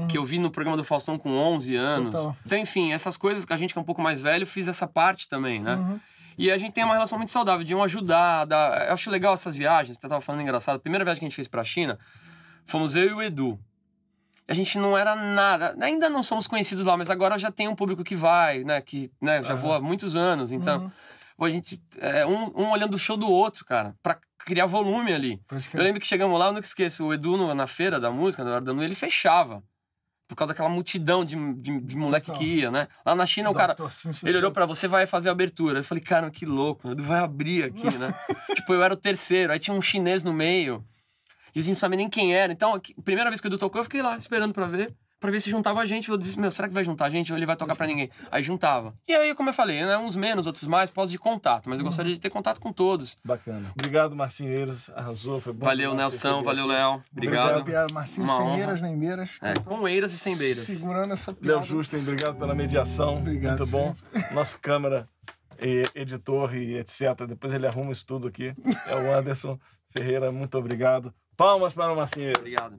que eu vi no programa do Faustão com 11 anos. Total. Então, enfim, essas coisas que a gente que é um pouco mais velho, fiz essa parte também, né? Uhum. E a gente tem uma relação muito saudável de um ajudar. Da... Eu acho legal essas viagens. Você tava falando engraçado. A primeira viagem que a gente fez pra China, fomos eu e o Edu. A gente não era nada. Ainda não somos conhecidos lá, mas agora já tem um público que vai, né? Que né, já Aham. voa há muitos anos. Então, Uhum. pô, a gente. É, um, um olhando o show do outro, cara, pra criar volume ali. Pode Eu lembro que chegamos lá, eu nunca esqueço, o Edu no- na feira da música, na hora da noite, ele fechava. Por causa daquela multidão de, de, de moleque Total. que ia, né? Lá na China, o cara. Ele olhou pra você, vai fazer a abertura. Eu falei, cara, que louco, vai abrir aqui, né? tipo, eu era o terceiro, aí tinha um chinês no meio. E a gente não sabia nem quem era. Então, aqui- primeira vez que o Edu tocou, eu fiquei lá esperando pra ver. Pra ver se juntava a gente. Eu disse, meu, será que vai juntar a gente ou ele vai tocar pra ninguém? Aí juntava. E aí, como eu falei, né, uns menos, outros mais, posso de contato. Mas eu gostaria de ter contato com todos. Bacana. Obrigado, Marcinho Eiras. Arrasou, foi bom. Valeu, Nelson. Valeu. Léo. Obrigado. Piada, Marcinho, Uma sem honra. eiras nem beiras. É, com eiras e sem beiras. Segurando essa piada. Léo Justen, obrigado pela mediação. Obrigado, Muito bom. Nosso câmera, e editor e etc. Depois ele arruma isso tudo aqui. É o Anderson Ferreira, muito obrigado. Palmas para o Marcinho. Obrigado.